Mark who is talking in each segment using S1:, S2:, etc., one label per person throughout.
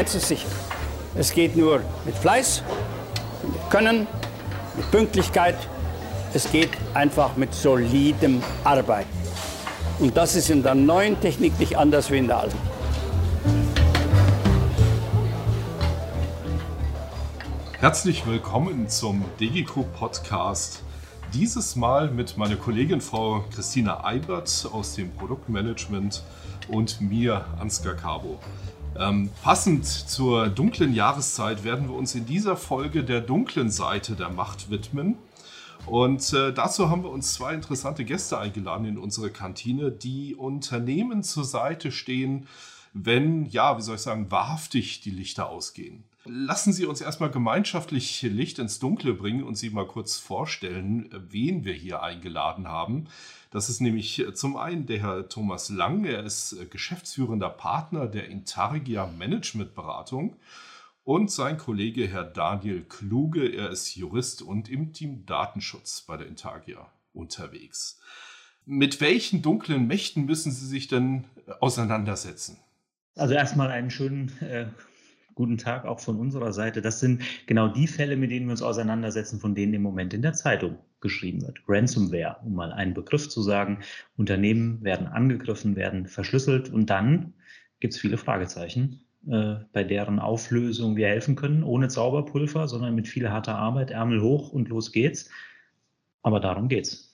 S1: ist sicher. Es geht nur mit Fleiß, mit Können, mit Pünktlichkeit. Es geht einfach mit solidem Arbeiten. Und das ist in der neuen Technik nicht anders wie in der alten.
S2: Herzlich willkommen zum DGCO Podcast. Dieses Mal mit meiner Kollegin Frau Christina Eibert aus dem Produktmanagement und mir, Ansgar Cabo. Ähm, passend zur dunklen Jahreszeit werden wir uns in dieser Folge der dunklen Seite der Macht widmen. Und äh, dazu haben wir uns zwei interessante Gäste eingeladen in unsere Kantine, die Unternehmen zur Seite stehen, wenn, ja, wie soll ich sagen, wahrhaftig die Lichter ausgehen. Lassen Sie uns erstmal gemeinschaftlich Licht ins Dunkle bringen und Sie mal kurz vorstellen, wen wir hier eingeladen haben. Das ist nämlich zum einen der Herr Thomas Lang, er ist geschäftsführender Partner der Intargia Management Beratung und sein Kollege Herr Daniel Kluge, er ist Jurist und im Team Datenschutz bei der Intargia unterwegs. Mit welchen dunklen Mächten müssen Sie sich denn auseinandersetzen?
S3: Also erstmal einen schönen äh, guten Tag auch von unserer Seite. Das sind genau die Fälle, mit denen wir uns auseinandersetzen, von denen im Moment in der Zeitung geschrieben wird. Ransomware, um mal einen Begriff zu sagen. Unternehmen werden angegriffen, werden verschlüsselt und dann gibt es viele Fragezeichen, äh, bei deren Auflösung wir helfen können, ohne Zauberpulver, sondern mit viel harter Arbeit, Ärmel hoch und los geht's. Aber darum geht's.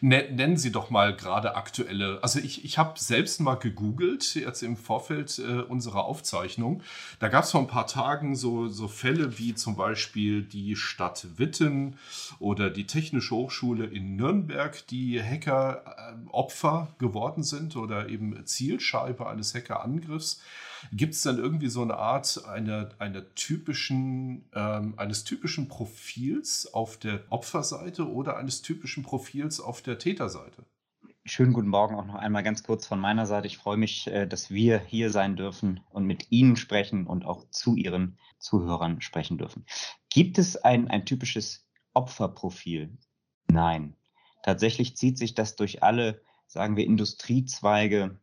S2: Nennen Sie doch mal gerade aktuelle. Also ich, ich habe selbst mal gegoogelt, jetzt im Vorfeld äh, unserer Aufzeichnung. Da gab es vor ein paar Tagen so, so Fälle wie zum Beispiel die Stadt Witten oder die Technische Hochschule in Nürnberg, die Hacker äh, Opfer geworden sind oder eben Zielscheibe eines Hackerangriffs. Gibt es dann irgendwie so eine Art einer, einer typischen, ähm, eines typischen Profils auf der Opferseite oder eines typischen Profils auf der Täterseite?
S3: Schönen guten Morgen auch noch einmal ganz kurz von meiner Seite. Ich freue mich, äh, dass wir hier sein dürfen und mit Ihnen sprechen und auch zu Ihren Zuhörern sprechen dürfen. Gibt es ein, ein typisches Opferprofil? Nein. Tatsächlich zieht sich das durch alle, sagen wir, Industriezweige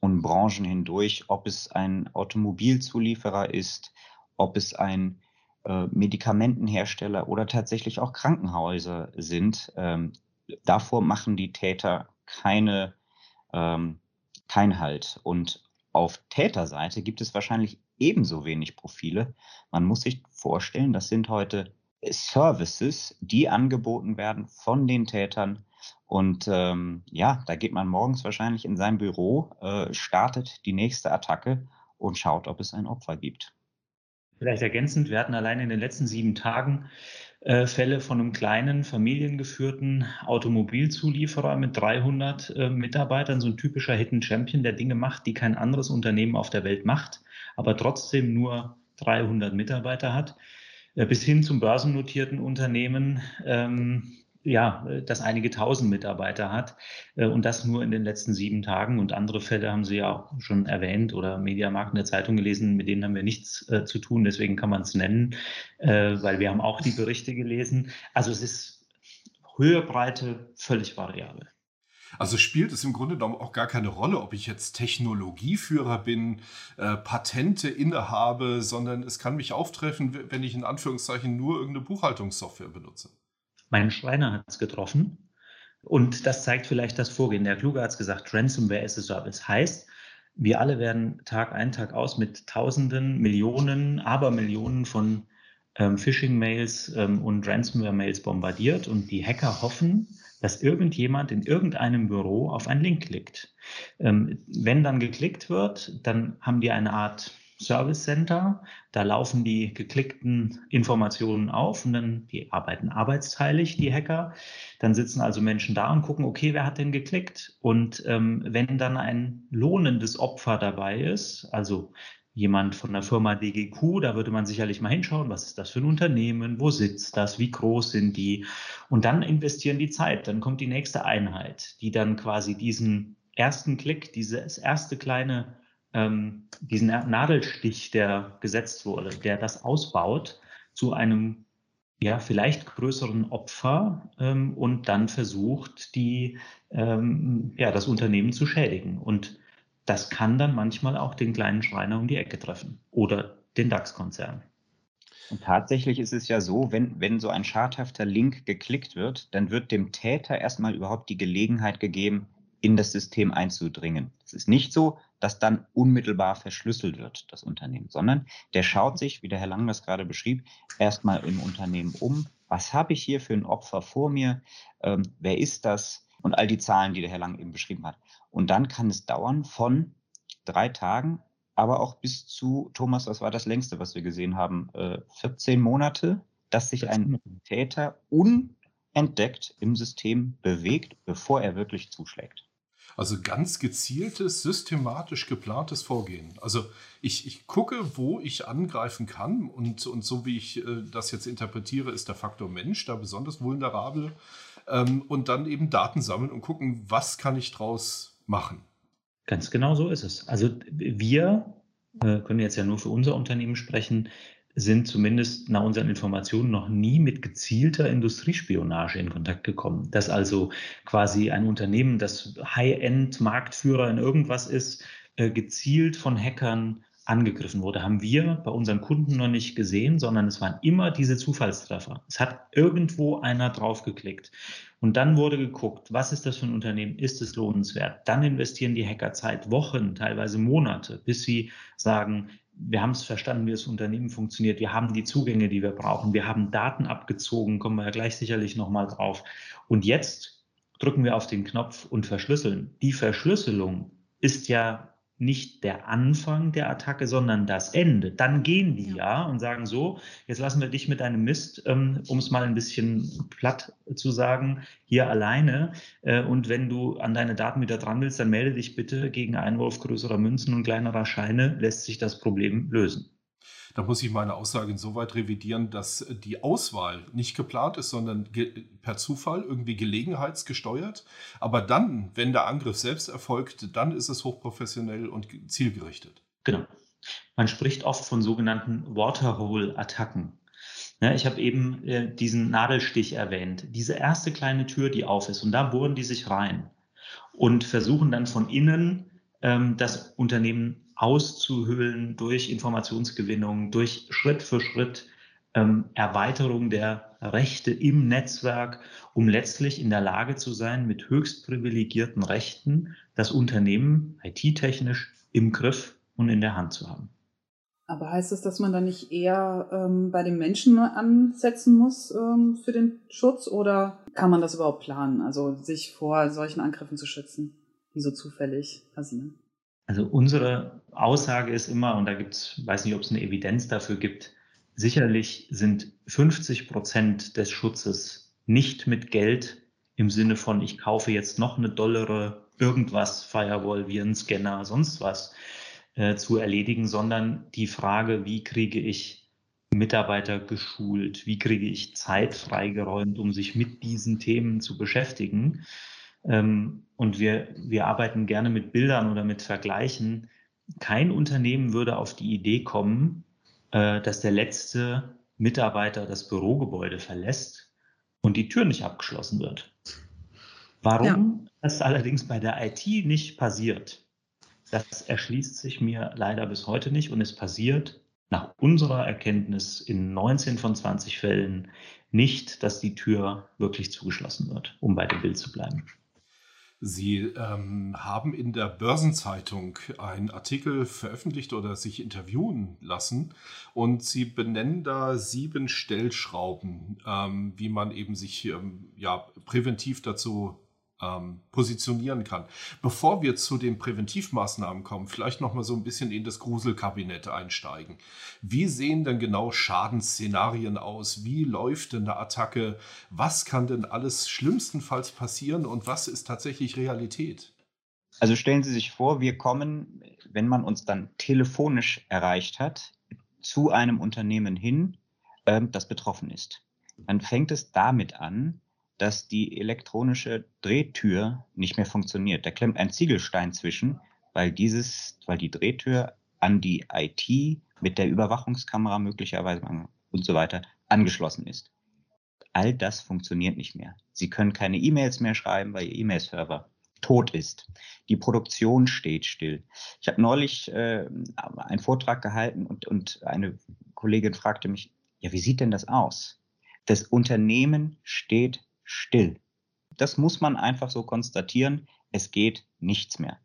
S3: und Branchen hindurch, ob es ein Automobilzulieferer ist, ob es ein äh, Medikamentenhersteller oder tatsächlich auch Krankenhäuser sind. Ähm, davor machen die Täter keine, ähm, kein Halt. Und auf Täterseite gibt es wahrscheinlich ebenso wenig Profile. Man muss sich vorstellen, das sind heute Services, die angeboten werden von den Tätern und ähm, ja, da geht man morgens wahrscheinlich in sein Büro, äh, startet die nächste Attacke und schaut, ob es ein Opfer gibt. Vielleicht ergänzend, wir hatten allein in den letzten sieben Tagen äh, Fälle von einem kleinen familiengeführten Automobilzulieferer mit 300 äh, Mitarbeitern, so ein typischer Hidden Champion, der Dinge macht, die kein anderes Unternehmen auf der Welt macht, aber trotzdem nur 300 Mitarbeiter hat, äh, bis hin zum börsennotierten Unternehmen. Ähm, ja, äh, das einige tausend Mitarbeiter hat äh, und das nur in den letzten sieben Tagen. Und andere Fälle haben Sie ja auch schon erwähnt oder Mediamarkt in der Zeitung gelesen, mit denen haben wir nichts äh, zu tun, deswegen kann man es nennen, äh, weil wir haben auch die Berichte gelesen. Also es ist Höhe, Breite, völlig variabel.
S2: Also spielt es im Grunde genommen auch gar keine Rolle, ob ich jetzt Technologieführer bin, äh, Patente innehabe, sondern es kann mich auftreffen, wenn ich in Anführungszeichen nur irgendeine Buchhaltungssoftware benutze.
S3: Mein Schreiner hat es getroffen. Und das zeigt vielleicht das Vorgehen. Der Kluge hat es gesagt, Ransomware as a Service. Heißt, wir alle werden Tag ein, Tag aus mit Tausenden, Millionen, Abermillionen von ähm, Phishing-Mails ähm, und Ransomware-Mails bombardiert und die Hacker hoffen, dass irgendjemand in irgendeinem Büro auf einen Link klickt. Ähm, wenn dann geklickt wird, dann haben die eine Art Service Center. Da laufen die geklickten Informationen auf und dann, die arbeiten arbeitsteilig, die Hacker. Dann sitzen also Menschen da und gucken, okay, wer hat denn geklickt? Und ähm, wenn dann ein lohnendes Opfer dabei ist, also jemand von der Firma DGQ, da würde man sicherlich mal hinschauen, was ist das für ein Unternehmen, wo sitzt das, wie groß sind die und dann investieren die Zeit. Dann kommt die nächste Einheit, die dann quasi diesen ersten Klick, dieses erste kleine ähm, diesen Nadelstich, der gesetzt wurde, der das ausbaut zu einem ja, vielleicht größeren Opfer ähm, und dann versucht, die, ähm, ja, das Unternehmen zu schädigen. Und das kann dann manchmal auch den kleinen Schreiner um die Ecke treffen oder den DAX-Konzern. Und tatsächlich ist es ja so, wenn, wenn so ein schadhafter Link geklickt wird, dann wird dem Täter erstmal überhaupt die Gelegenheit gegeben, in das System einzudringen. Es ist nicht so, dass dann unmittelbar verschlüsselt wird, das Unternehmen, sondern der schaut sich, wie der Herr Lang das gerade beschrieb, erstmal im Unternehmen um. Was habe ich hier für ein Opfer vor mir? Ähm, wer ist das? Und all die Zahlen, die der Herr Lang eben beschrieben hat. Und dann kann es dauern von drei Tagen, aber auch bis zu, Thomas, was war das längste, was wir gesehen haben? Äh, 14 Monate, dass sich ein Täter unentdeckt im System bewegt, bevor er wirklich zuschlägt.
S2: Also ganz gezieltes, systematisch geplantes Vorgehen. Also ich, ich gucke, wo ich angreifen kann und, und so wie ich äh, das jetzt interpretiere, ist der Faktor Mensch da besonders vulnerabel. Ähm, und dann eben Daten sammeln und gucken, was kann ich draus machen.
S3: Ganz genau so ist es. Also wir äh, können jetzt ja nur für unser Unternehmen sprechen sind zumindest nach unseren Informationen noch nie mit gezielter Industriespionage in Kontakt gekommen. Dass also quasi ein Unternehmen, das High-End-Marktführer in irgendwas ist, äh, gezielt von Hackern angegriffen wurde, haben wir bei unseren Kunden noch nicht gesehen, sondern es waren immer diese Zufallstreffer. Es hat irgendwo einer draufgeklickt. Und dann wurde geguckt, was ist das für ein Unternehmen? Ist es lohnenswert? Dann investieren die Hacker Zeit, Wochen, teilweise Monate, bis sie sagen, wir haben es verstanden, wie das Unternehmen funktioniert. Wir haben die Zugänge, die wir brauchen. Wir haben Daten abgezogen, kommen wir ja gleich sicherlich nochmal drauf. Und jetzt drücken wir auf den Knopf und verschlüsseln. Die Verschlüsselung ist ja nicht der Anfang der Attacke, sondern das Ende. Dann gehen die ja, und sagen so, jetzt lassen wir dich mit deinem Mist, ähm, um es mal ein bisschen platt zu sagen, hier alleine. Äh, und wenn du an deine Daten wieder dran willst, dann melde dich bitte gegen Einwurf größerer Münzen und kleinerer Scheine, lässt sich das Problem lösen.
S2: Da muss ich meine Aussage insoweit revidieren, dass die Auswahl nicht geplant ist, sondern per Zufall irgendwie gelegenheitsgesteuert. Aber dann, wenn der Angriff selbst erfolgt, dann ist es hochprofessionell und zielgerichtet.
S3: Genau. Man spricht oft von sogenannten Waterhole-Attacken. Ja, ich habe eben äh, diesen Nadelstich erwähnt. Diese erste kleine Tür, die auf ist, und da bohren die sich rein und versuchen dann von innen das Unternehmen auszuhöhlen durch Informationsgewinnung, durch Schritt für Schritt ähm, Erweiterung der Rechte im Netzwerk, um letztlich in der Lage zu sein, mit höchst privilegierten Rechten das Unternehmen IT-technisch im Griff und in der Hand zu haben.
S4: Aber heißt das, dass man da nicht eher ähm, bei den Menschen ansetzen muss ähm, für den Schutz oder kann man das überhaupt planen, also sich vor solchen Angriffen zu schützen, die so zufällig passieren?
S3: Also unsere Aussage ist immer, und da gibt es, weiß nicht, ob es eine Evidenz dafür gibt, sicherlich sind 50 Prozent des Schutzes nicht mit Geld im Sinne von, ich kaufe jetzt noch eine dollere irgendwas, Firewall, Virenscanner, sonst was äh, zu erledigen, sondern die Frage, wie kriege ich Mitarbeiter geschult, wie kriege ich Zeit freigeräumt, um sich mit diesen Themen zu beschäftigen. Ähm, und wir, wir arbeiten gerne mit Bildern oder mit Vergleichen. Kein Unternehmen würde auf die Idee kommen, äh, dass der letzte Mitarbeiter das Bürogebäude verlässt und die Tür nicht abgeschlossen wird. Warum ja. das allerdings bei der IT nicht passiert, das erschließt sich mir leider bis heute nicht und es passiert nach unserer Erkenntnis in 19 von 20 Fällen nicht, dass die Tür wirklich zugeschlossen wird, um bei dem Bild zu bleiben.
S2: Sie ähm, haben in der Börsenzeitung einen Artikel veröffentlicht oder sich interviewen lassen und Sie benennen da sieben Stellschrauben, ähm, wie man eben sich ähm, ja, präventiv dazu ähm, positionieren kann. Bevor wir zu den Präventivmaßnahmen kommen, vielleicht noch mal so ein bisschen in das Gruselkabinett einsteigen. Wie sehen denn genau Schadensszenarien aus? Wie läuft denn eine Attacke? Was kann denn alles schlimmstenfalls passieren und was ist tatsächlich Realität?
S3: Also stellen Sie sich vor, wir kommen, wenn man uns dann telefonisch erreicht hat, zu einem Unternehmen hin, ähm, das betroffen ist. Dann fängt es damit an, dass die elektronische Drehtür nicht mehr funktioniert. Da klemmt ein Ziegelstein zwischen, weil dieses, weil die Drehtür an die IT mit der Überwachungskamera möglicherweise und so weiter angeschlossen ist. All das funktioniert nicht mehr. Sie können keine E-Mails mehr schreiben, weil Ihr E-Mail-Server
S5: tot ist. Die Produktion steht still. Ich habe neulich äh, einen Vortrag gehalten und, und eine Kollegin fragte mich, ja, wie sieht denn das aus? Das Unternehmen steht still. Das muss man einfach so konstatieren. Es geht nichts mehr.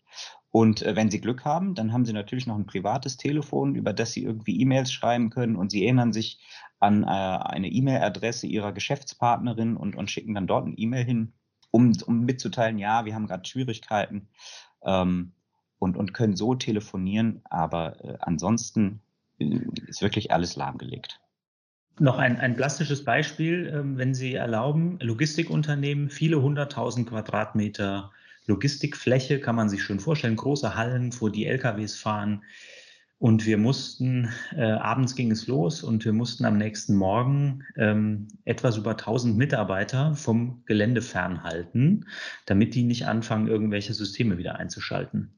S5: Und äh, wenn Sie Glück haben, dann haben Sie natürlich noch ein privates Telefon, über das Sie irgendwie E-Mails schreiben können und Sie erinnern sich an äh, eine E-Mail-Adresse Ihrer Geschäftspartnerin und, und schicken dann dort eine E-Mail hin, um, um mitzuteilen, ja, wir haben gerade Schwierigkeiten ähm, und, und können so telefonieren. Aber äh, ansonsten äh, ist wirklich alles lahmgelegt.
S3: Noch ein, ein plastisches Beispiel, ähm, wenn Sie erlauben, Logistikunternehmen, viele hunderttausend Quadratmeter Logistikfläche, kann man sich schön vorstellen, große Hallen, wo die LKWs fahren. Und wir mussten, äh, abends ging es los und wir mussten am nächsten Morgen ähm, etwas über 1000 Mitarbeiter vom Gelände fernhalten, damit die nicht anfangen, irgendwelche Systeme wieder einzuschalten.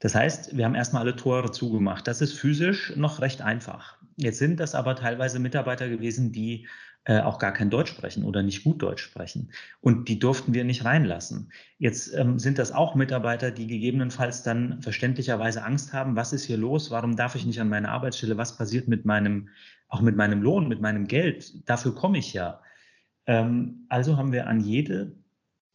S3: Das heißt, wir haben erstmal alle Tore zugemacht. Das ist physisch noch recht einfach. Jetzt sind das aber teilweise Mitarbeiter gewesen, die äh, auch gar kein Deutsch sprechen oder nicht gut Deutsch sprechen. Und die durften wir nicht reinlassen. Jetzt ähm, sind das auch Mitarbeiter, die gegebenenfalls dann verständlicherweise Angst haben, was ist hier los, warum darf ich nicht an meine Arbeitsstelle, was passiert mit meinem, auch mit meinem Lohn, mit meinem Geld, dafür komme ich ja. Ähm, also haben wir an jede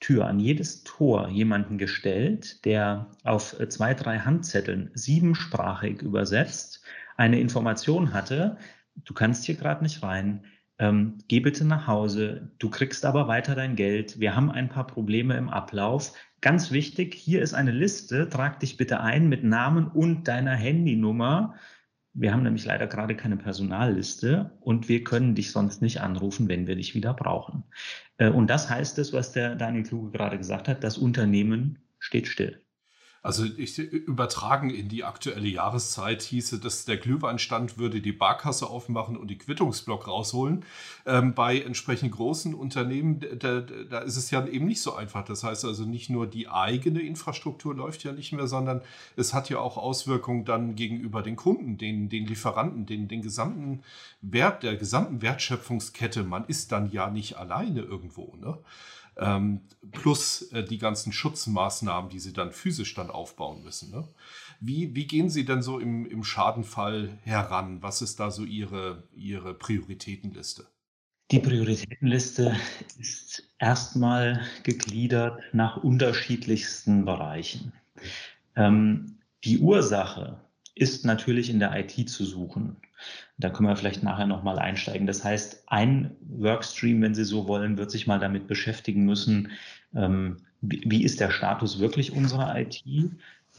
S3: Tür, an jedes Tor jemanden gestellt, der auf zwei, drei Handzetteln siebensprachig übersetzt eine Information hatte, du kannst hier gerade nicht rein, ähm, geh bitte nach Hause, du kriegst aber weiter dein Geld, wir haben ein paar Probleme im Ablauf. Ganz wichtig, hier ist eine Liste, trag dich bitte ein mit Namen und deiner Handynummer. Wir haben nämlich leider gerade keine Personalliste und wir können dich sonst nicht anrufen, wenn wir dich wieder brauchen. Äh, und das heißt es, was der Daniel Kluge gerade gesagt hat, das Unternehmen steht still.
S2: Also ich übertragen in die aktuelle Jahreszeit hieße, dass der Glühweinstand würde die Barkasse aufmachen und die Quittungsblock rausholen. Ähm, bei entsprechend großen Unternehmen, da, da ist es ja eben nicht so einfach. Das heißt also nicht nur die eigene Infrastruktur läuft ja nicht mehr, sondern es hat ja auch Auswirkungen dann gegenüber den Kunden, den, den Lieferanten, den, den gesamten Wert, der gesamten Wertschöpfungskette. Man ist dann ja nicht alleine irgendwo. Ne? Ähm, plus äh, die ganzen Schutzmaßnahmen, die sie dann physisch dann aufbauen müssen. Ne? Wie, wie gehen Sie denn so im, im Schadenfall heran? Was ist da so Ihre, Ihre Prioritätenliste?
S3: Die Prioritätenliste ist erstmal gegliedert nach unterschiedlichsten Bereichen. Ähm, die Ursache ist natürlich in der IT zu suchen. Da können wir vielleicht nachher nochmal einsteigen. Das heißt, ein Workstream, wenn Sie so wollen, wird sich mal damit beschäftigen müssen, ähm, wie, ist der Status wirklich unserer IT?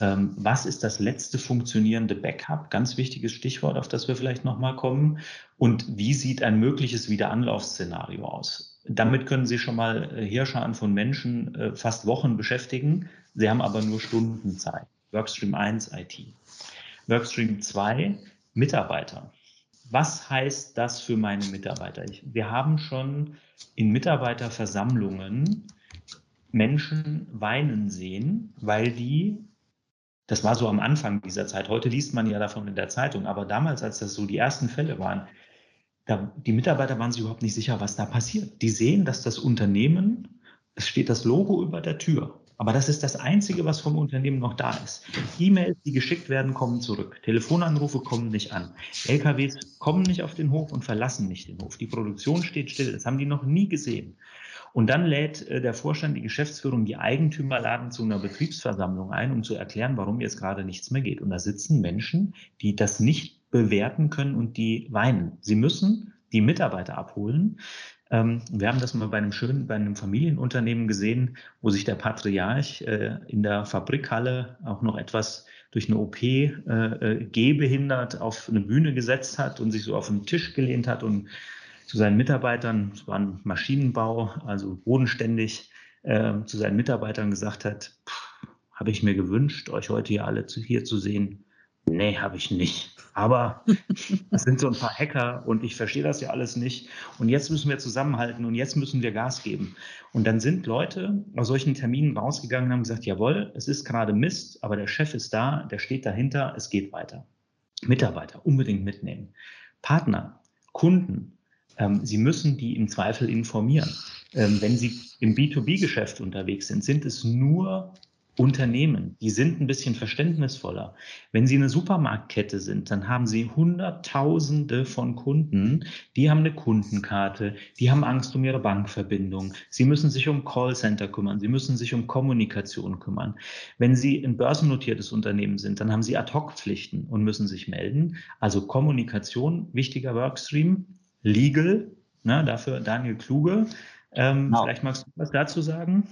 S3: Ähm, was ist das letzte funktionierende Backup? Ganz wichtiges Stichwort, auf das wir vielleicht nochmal kommen. Und wie sieht ein mögliches Wiederanlaufszenario aus? Damit können Sie schon mal äh, Heerscharen von Menschen äh, fast Wochen beschäftigen. Sie haben aber nur Stunden Zeit. Workstream 1 IT. Workstream 2 Mitarbeiter. Was heißt das für meine Mitarbeiter? Ich, wir haben schon in Mitarbeiterversammlungen Menschen weinen sehen, weil die, das war so am Anfang dieser Zeit, heute liest man ja davon in der Zeitung, aber damals, als das so die ersten Fälle waren, da, die Mitarbeiter waren sich überhaupt nicht sicher, was da passiert. Die sehen, dass das Unternehmen, es steht das Logo über der Tür aber das ist das Einzige, was vom Unternehmen noch da ist. E-Mails, die geschickt werden, kommen zurück. Telefonanrufe kommen nicht an. LKWs kommen nicht auf den Hof und verlassen nicht den Hof. Die Produktion steht still. Das haben die noch nie gesehen. Und dann lädt äh, der Vorstand, die Geschäftsführung, die Eigentümer laden zu einer Betriebsversammlung ein, um zu erklären, warum jetzt gerade nichts mehr geht. Und da sitzen Menschen, die das nicht bewerten können und die weinen. Sie müssen die Mitarbeiter abholen. Ähm, wir haben das mal bei einem schönen, bei einem Familienunternehmen gesehen, wo sich der Patriarch äh, in der Fabrikhalle auch noch etwas durch eine OP äh, äh, gehbehindert auf eine Bühne gesetzt hat und sich so auf den Tisch gelehnt hat und zu seinen Mitarbeitern, es war ein Maschinenbau, also bodenständig, zu seinen Mitarbeitern gesagt hat, habe ich mir gewünscht, euch heute hier alle zu, hier zu sehen. Nee, habe ich nicht. Aber es sind so ein paar Hacker und ich verstehe das ja alles nicht. Und jetzt müssen wir zusammenhalten und jetzt müssen wir Gas geben. Und dann sind Leute aus solchen Terminen rausgegangen und haben gesagt, jawohl, es ist gerade Mist, aber der Chef ist da, der steht dahinter, es geht weiter. Mitarbeiter unbedingt mitnehmen. Partner, Kunden, ähm, Sie müssen die im Zweifel informieren. Ähm, wenn Sie im B2B-Geschäft unterwegs sind, sind es nur Unternehmen, die sind ein bisschen verständnisvoller. Wenn Sie eine Supermarktkette sind, dann haben Sie Hunderttausende von Kunden, die haben eine Kundenkarte, die haben Angst um ihre Bankverbindung. Sie müssen sich um Callcenter kümmern, Sie müssen sich um Kommunikation kümmern. Wenn Sie ein börsennotiertes Unternehmen sind, dann haben Sie Ad-Hoc-Pflichten und müssen sich melden. Also Kommunikation, wichtiger Workstream, Legal, ne, dafür Daniel Kluge. Ähm, genau. Vielleicht magst du was dazu sagen?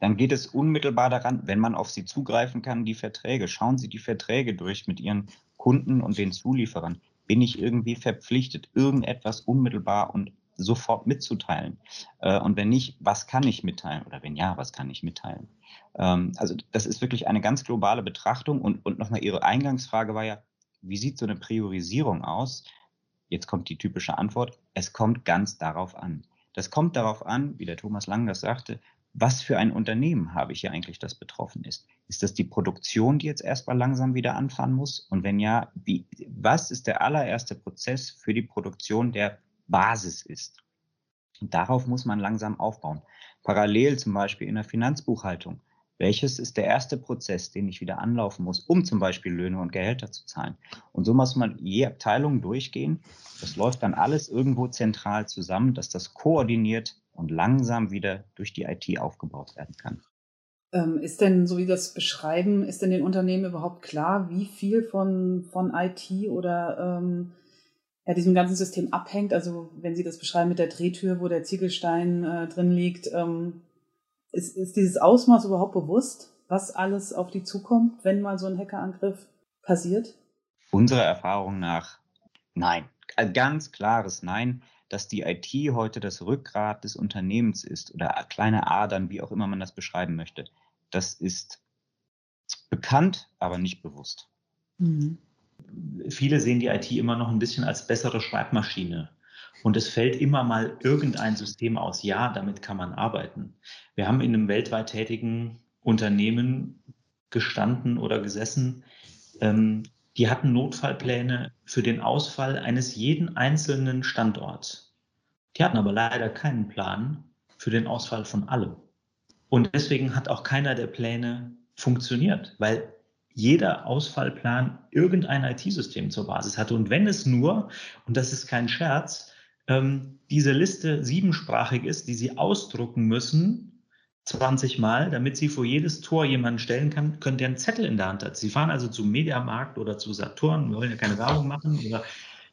S5: Dann geht es unmittelbar daran, wenn man auf sie zugreifen kann, die Verträge. Schauen Sie die Verträge durch mit Ihren Kunden und den Zulieferern. Bin ich irgendwie verpflichtet, irgendetwas unmittelbar und sofort mitzuteilen? Äh, und wenn nicht, was kann ich mitteilen? Oder wenn ja, was kann ich mitteilen? Ähm, also das ist wirklich eine ganz globale Betrachtung. Und, und nochmal Ihre Eingangsfrage war ja, wie sieht so eine Priorisierung aus? Jetzt kommt die typische Antwort, es kommt ganz darauf an. Das kommt darauf an, wie der Thomas Lang das sagte, was für ein Unternehmen habe ich hier eigentlich, das betroffen ist? Ist das die Produktion, die jetzt erstmal langsam wieder anfahren muss? Und wenn ja, wie, was ist der allererste Prozess für die Produktion, der Basis ist? Und darauf muss man langsam aufbauen. Parallel zum Beispiel in der Finanzbuchhaltung. Welches ist der erste Prozess, den ich wieder anlaufen muss, um zum Beispiel Löhne und Gehälter zu zahlen? Und so muss man je Abteilung durchgehen. Das läuft dann alles irgendwo zentral zusammen, dass das koordiniert und langsam wieder durch die IT aufgebaut werden kann.
S4: Ähm, ist denn, so wie das beschreiben, ist denn den Unternehmen überhaupt klar, wie viel von, von IT oder ähm, ja, diesem ganzen System abhängt? Also wenn Sie das beschreiben mit der Drehtür, wo der Ziegelstein äh, drin liegt, ähm, ist, ist dieses Ausmaß überhaupt bewusst, was alles auf die zukommt, wenn mal so ein Hackerangriff passiert?
S5: Unserer Erfahrung nach nein. Ein ganz klares Nein dass die IT heute das Rückgrat des Unternehmens ist oder kleine Adern, wie auch immer man das beschreiben möchte. Das ist bekannt, aber nicht bewusst.
S3: Mhm. Viele sehen die IT immer noch ein bisschen als bessere Schreibmaschine. Und es fällt immer mal irgendein System aus. Ja, damit kann man arbeiten. Wir haben in einem weltweit tätigen Unternehmen gestanden oder gesessen, ähm, die hatten Notfallpläne für den Ausfall eines jeden einzelnen Standorts. Die hatten aber leider keinen Plan für den Ausfall von allem. Und deswegen hat auch keiner der Pläne funktioniert, weil jeder Ausfallplan irgendein IT-System zur Basis hatte. Und wenn es nur, und das ist kein Scherz, ähm, diese Liste siebensprachig ist, die Sie ausdrucken müssen, 20 Mal, damit sie vor jedes Tor jemanden stellen kann, können, der einen Zettel in der Hand hat. Sie fahren also zum Mediamarkt oder zu Saturn, wir wollen ja keine Werbung machen, oder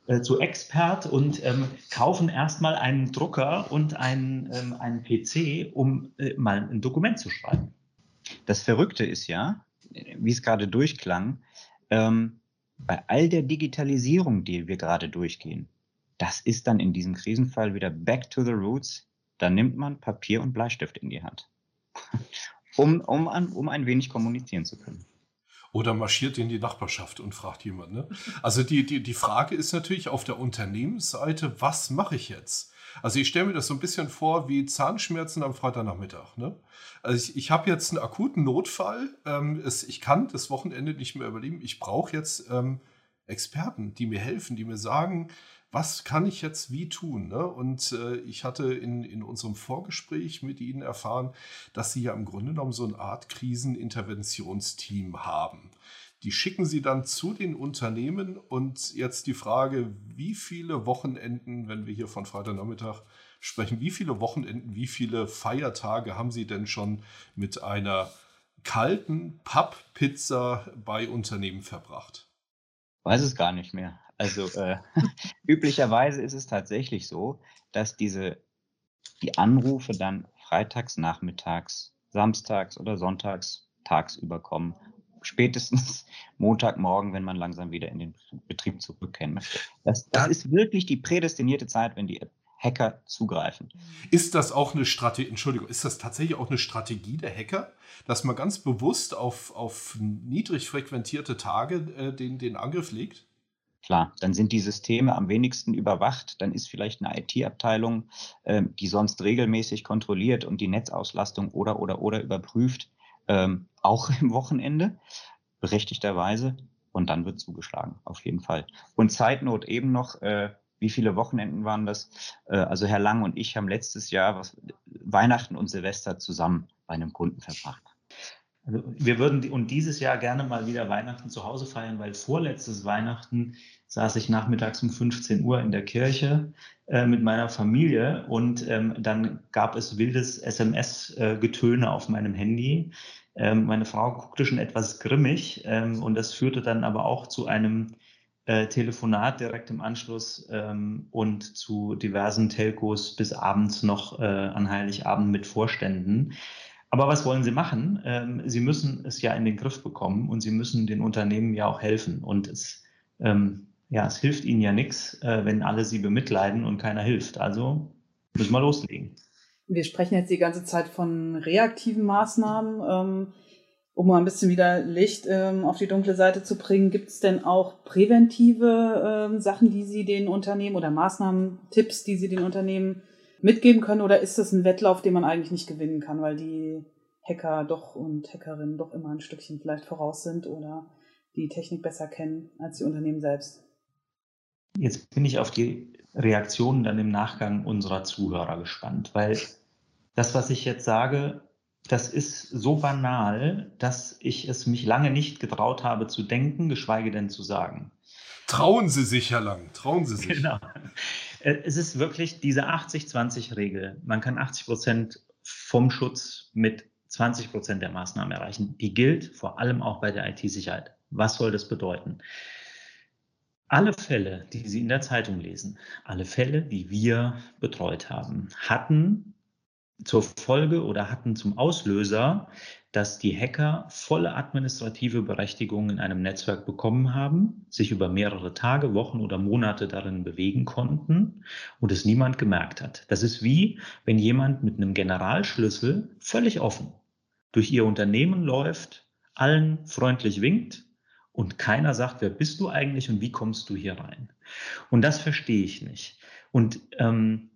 S3: äh, zu Expert und ähm, kaufen erstmal einen Drucker und einen, ähm, einen PC, um äh, mal ein Dokument zu schreiben.
S5: Das Verrückte ist ja, wie es gerade durchklang, ähm, bei all der Digitalisierung, die wir gerade durchgehen, das ist dann in diesem Krisenfall wieder back to the roots. Da nimmt man Papier und Bleistift in die Hand um, um, um ein wenig kommunizieren zu können.
S2: Oder marschiert in die Nachbarschaft und fragt jemand. Ne? Also die, die, die Frage ist natürlich auf der Unternehmensseite, was mache ich jetzt? Also ich stelle mir das so ein bisschen vor wie Zahnschmerzen am Freitagnachmittag. Ne? Also ich, ich habe jetzt einen akuten Notfall. Ähm, es, ich kann das Wochenende nicht mehr überleben. Ich brauche jetzt ähm, Experten, die mir helfen, die mir sagen, was kann ich jetzt wie tun? Ne? Und äh, ich hatte in, in unserem Vorgespräch mit Ihnen erfahren, dass Sie ja im Grunde genommen so eine Art Kriseninterventionsteam haben. Die schicken Sie dann zu den Unternehmen und jetzt die Frage, wie viele Wochenenden, wenn wir hier von Freitagnachmittag sprechen, wie viele Wochenenden, wie viele Feiertage haben Sie denn schon mit einer kalten Papppizza bei Unternehmen verbracht?
S5: Weiß es gar nicht mehr. Also äh, üblicherweise ist es tatsächlich so, dass diese die Anrufe dann freitags, nachmittags, samstags oder sonntags tagsüber kommen. Spätestens Montagmorgen, wenn man langsam wieder in den Betrieb zurückkehren möchte. Das, das ist wirklich die prädestinierte Zeit, wenn die Hacker zugreifen.
S2: Ist das auch eine Strategie, Entschuldigung, ist das tatsächlich auch eine Strategie der Hacker, dass man ganz bewusst auf, auf niedrig frequentierte Tage äh, den, den Angriff legt?
S5: Klar, dann sind die Systeme am wenigsten überwacht. Dann ist vielleicht eine IT-Abteilung, äh, die sonst regelmäßig kontrolliert und die Netzauslastung oder oder oder überprüft, ähm, auch im Wochenende, berechtigterweise. Und dann wird zugeschlagen, auf jeden Fall. Und Zeitnot eben noch, äh, wie viele Wochenenden waren das? Äh, also Herr Lang und ich haben letztes Jahr was, Weihnachten und Silvester zusammen bei einem Kunden verbracht.
S3: Also wir würden und dieses Jahr gerne mal wieder Weihnachten zu Hause feiern, weil vorletztes Weihnachten saß ich nachmittags um 15 Uhr in der Kirche äh, mit meiner Familie und ähm, dann gab es wildes SMS-Getöne äh, auf meinem Handy. Ähm, meine Frau guckte schon etwas grimmig ähm, und das führte dann aber auch zu einem äh, Telefonat direkt im Anschluss ähm, und zu diversen Telcos bis abends noch äh, an Heiligabend mit Vorständen. Aber was wollen Sie machen? Ähm, Sie müssen es ja in den Griff bekommen und Sie müssen den Unternehmen ja auch helfen. Und es, ähm, ja, es hilft Ihnen ja nichts, äh, wenn alle Sie bemitleiden und keiner hilft. Also müssen wir loslegen.
S4: Wir sprechen jetzt die ganze Zeit von reaktiven Maßnahmen. Ähm, um mal ein bisschen wieder Licht ähm, auf die dunkle Seite zu bringen, gibt es denn auch präventive ähm, Sachen, die Sie den Unternehmen oder Maßnahmen, Tipps, die Sie den Unternehmen mitgeben können oder ist das ein Wettlauf, den man eigentlich nicht gewinnen kann, weil die Hacker doch und Hackerinnen doch immer ein Stückchen vielleicht voraus sind oder die Technik besser kennen als die Unternehmen selbst?
S3: Jetzt bin ich auf die Reaktionen dann im Nachgang unserer Zuhörer gespannt, weil das, was ich jetzt sage, das ist so banal, dass ich es mich lange nicht getraut habe zu denken, geschweige denn zu sagen.
S2: Trauen Sie sich, Herr Lang, trauen Sie sich. Genau.
S3: Äh, es ist wirklich diese 80-20-Regel. Man kann 80 Prozent vom Schutz mit 20 Prozent der Maßnahmen erreichen. Die gilt vor allem auch bei der IT-Sicherheit. Was soll das bedeuten? Alle Fälle, die Sie in der Zeitung lesen, alle Fälle, die wir betreut haben, hatten zur Folge oder hatten zum Auslöser, dass die Hacker volle administrative Berechtigung in einem Netzwerk bekommen haben, sich über mehrere Tage, Wochen oder Monate darin bewegen konnten und es niemand gemerkt hat. Das ist wie, wenn jemand mit einem Generalschlüssel völlig offen durch ihr Unternehmen läuft, allen freundlich winkt und keiner sagt, wer bist du eigentlich und wie kommst du hier rein? Und das verstehe ich nicht. Und ähm,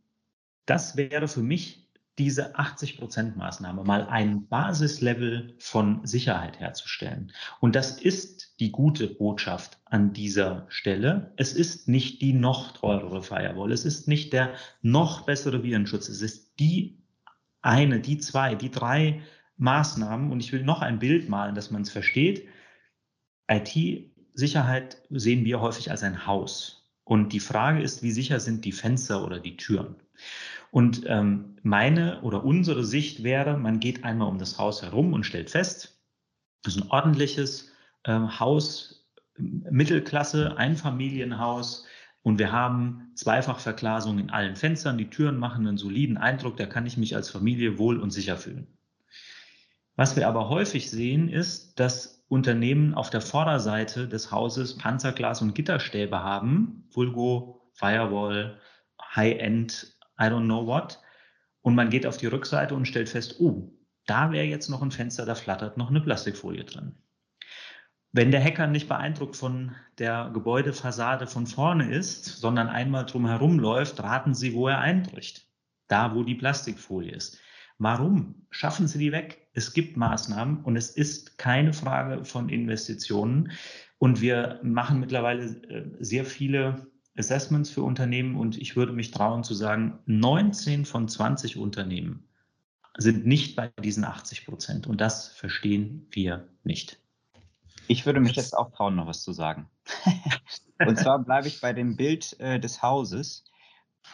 S3: das wäre für mich diese 80-Prozent-Maßnahme mal ein Basislevel von Sicherheit herzustellen. Und das ist die gute Botschaft an dieser Stelle. Es ist nicht die noch teurere Firewall, es ist nicht der noch bessere Virenschutz, es ist die eine, die zwei, die drei Maßnahmen. Und ich will noch ein Bild malen, dass man es versteht. IT-Sicherheit sehen wir häufig als ein Haus. Und die Frage ist, wie sicher sind die Fenster oder die Türen? Und ähm, meine oder unsere Sicht wäre, man geht einmal um das Haus herum und stellt fest, das ist ein ordentliches äh, Haus, Mittelklasse, Einfamilienhaus. Und wir haben Zweifachverglasung in allen Fenstern. Die Türen machen einen soliden Eindruck, da kann ich mich als Familie wohl und sicher fühlen. Was wir aber häufig sehen, ist, dass Unternehmen auf der Vorderseite des Hauses Panzerglas und Gitterstäbe haben, Vulgo, Firewall, High-End I don't know what. Und man geht auf die Rückseite und stellt fest, oh, da wäre jetzt noch ein Fenster, da flattert noch eine Plastikfolie drin. Wenn der Hacker nicht beeindruckt von der Gebäudefassade von vorne ist, sondern einmal drum herum läuft, raten Sie, wo er einbricht. Da, wo die Plastikfolie ist. Warum? Schaffen Sie die weg. Es gibt Maßnahmen und es ist keine Frage von Investitionen. Und wir machen mittlerweile äh, sehr viele Assessments für Unternehmen und ich würde mich trauen zu sagen, 19 von 20 Unternehmen sind nicht bei diesen 80 Prozent und das verstehen wir nicht.
S5: Ich würde mich jetzt auch trauen, noch was zu sagen. und zwar bleibe ich bei dem Bild äh, des Hauses.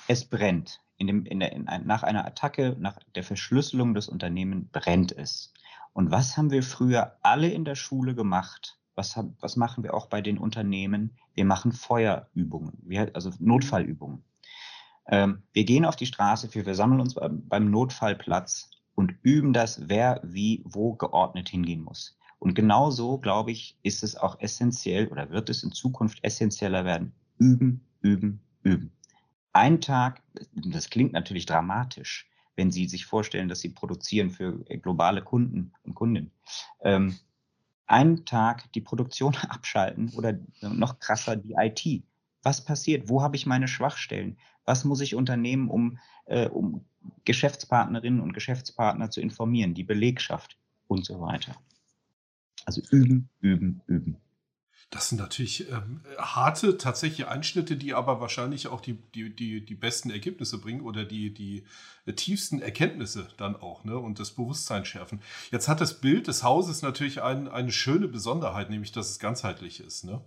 S5: Es brennt. In dem, in der, in ein, nach einer Attacke, nach der Verschlüsselung des Unternehmens brennt es. Und was haben wir früher alle in der Schule gemacht? Was, was machen wir auch bei den Unternehmen? Wir machen Feuerübungen, wir, also Notfallübungen. Ähm, wir gehen auf die Straße, wir versammeln uns beim Notfallplatz und üben das, wer wie wo geordnet hingehen muss. Und genauso, glaube ich, ist es auch essentiell oder wird es in Zukunft essentieller werden. Üben, üben, üben. Ein Tag, das klingt natürlich dramatisch, wenn Sie sich vorstellen, dass Sie produzieren für globale Kunden und Kundinnen. Ähm, einen Tag die Produktion abschalten oder noch krasser die IT. Was passiert? Wo habe ich meine Schwachstellen? Was muss ich unternehmen, um, äh, um Geschäftspartnerinnen und Geschäftspartner zu informieren, die Belegschaft und so weiter? Also üben, üben, üben.
S2: Das sind natürlich ähm, harte, tatsächliche Einschnitte, die aber wahrscheinlich auch die, die, die, die besten Ergebnisse bringen oder die, die tiefsten Erkenntnisse dann auch ne? und das Bewusstsein schärfen. Jetzt hat das Bild des Hauses natürlich ein, eine schöne Besonderheit, nämlich dass es ganzheitlich ist. Ne?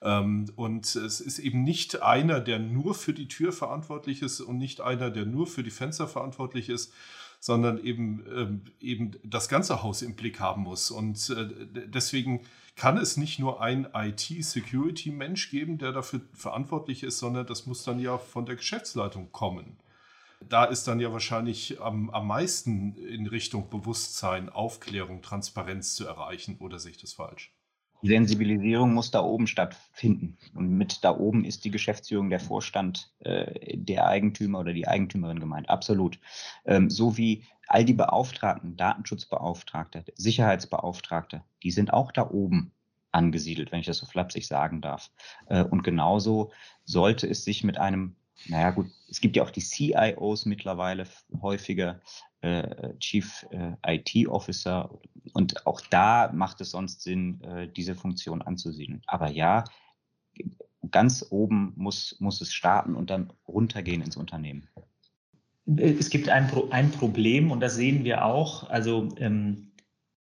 S2: Ähm, und es ist eben nicht einer, der nur für die Tür verantwortlich ist und nicht einer, der nur für die Fenster verantwortlich ist, sondern eben, ähm, eben das ganze Haus im Blick haben muss. Und äh, deswegen kann es nicht nur ein IT-Security-Mensch geben, der dafür verantwortlich ist, sondern das muss dann ja von der Geschäftsleitung kommen. Da ist dann ja wahrscheinlich am, am meisten in Richtung Bewusstsein, Aufklärung, Transparenz zu erreichen. Oder sehe ich das falsch?
S5: Die Sensibilisierung muss da oben stattfinden. Und mit da oben ist die Geschäftsführung, der Vorstand, äh, der Eigentümer oder die Eigentümerin gemeint. Absolut. Ähm, so wie all die Beauftragten, Datenschutzbeauftragte, Sicherheitsbeauftragte, die sind auch da oben angesiedelt, wenn ich das so flapsig sagen darf. Äh, und genauso sollte es sich mit einem, naja gut, es gibt ja auch die CIOs mittlerweile häufiger, Chief äh, IT Officer. Und auch da macht es sonst Sinn, äh, diese Funktion anzusiedeln. Aber ja, ganz oben muss, muss es starten und dann runtergehen ins Unternehmen.
S3: Es gibt ein, ein Problem und das sehen wir auch. Also ähm,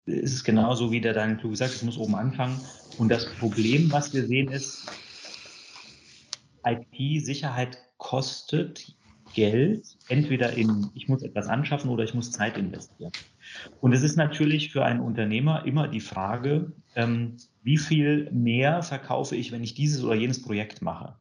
S3: es ist genauso, wie der Daniel Klug gesagt es muss oben anfangen. Und das Problem, was wir sehen, ist, IT-Sicherheit kostet Geld entweder in, ich muss etwas anschaffen oder ich muss Zeit investieren. Und es ist natürlich für einen Unternehmer immer die Frage, ähm, wie viel mehr verkaufe ich, wenn ich dieses oder jenes Projekt mache.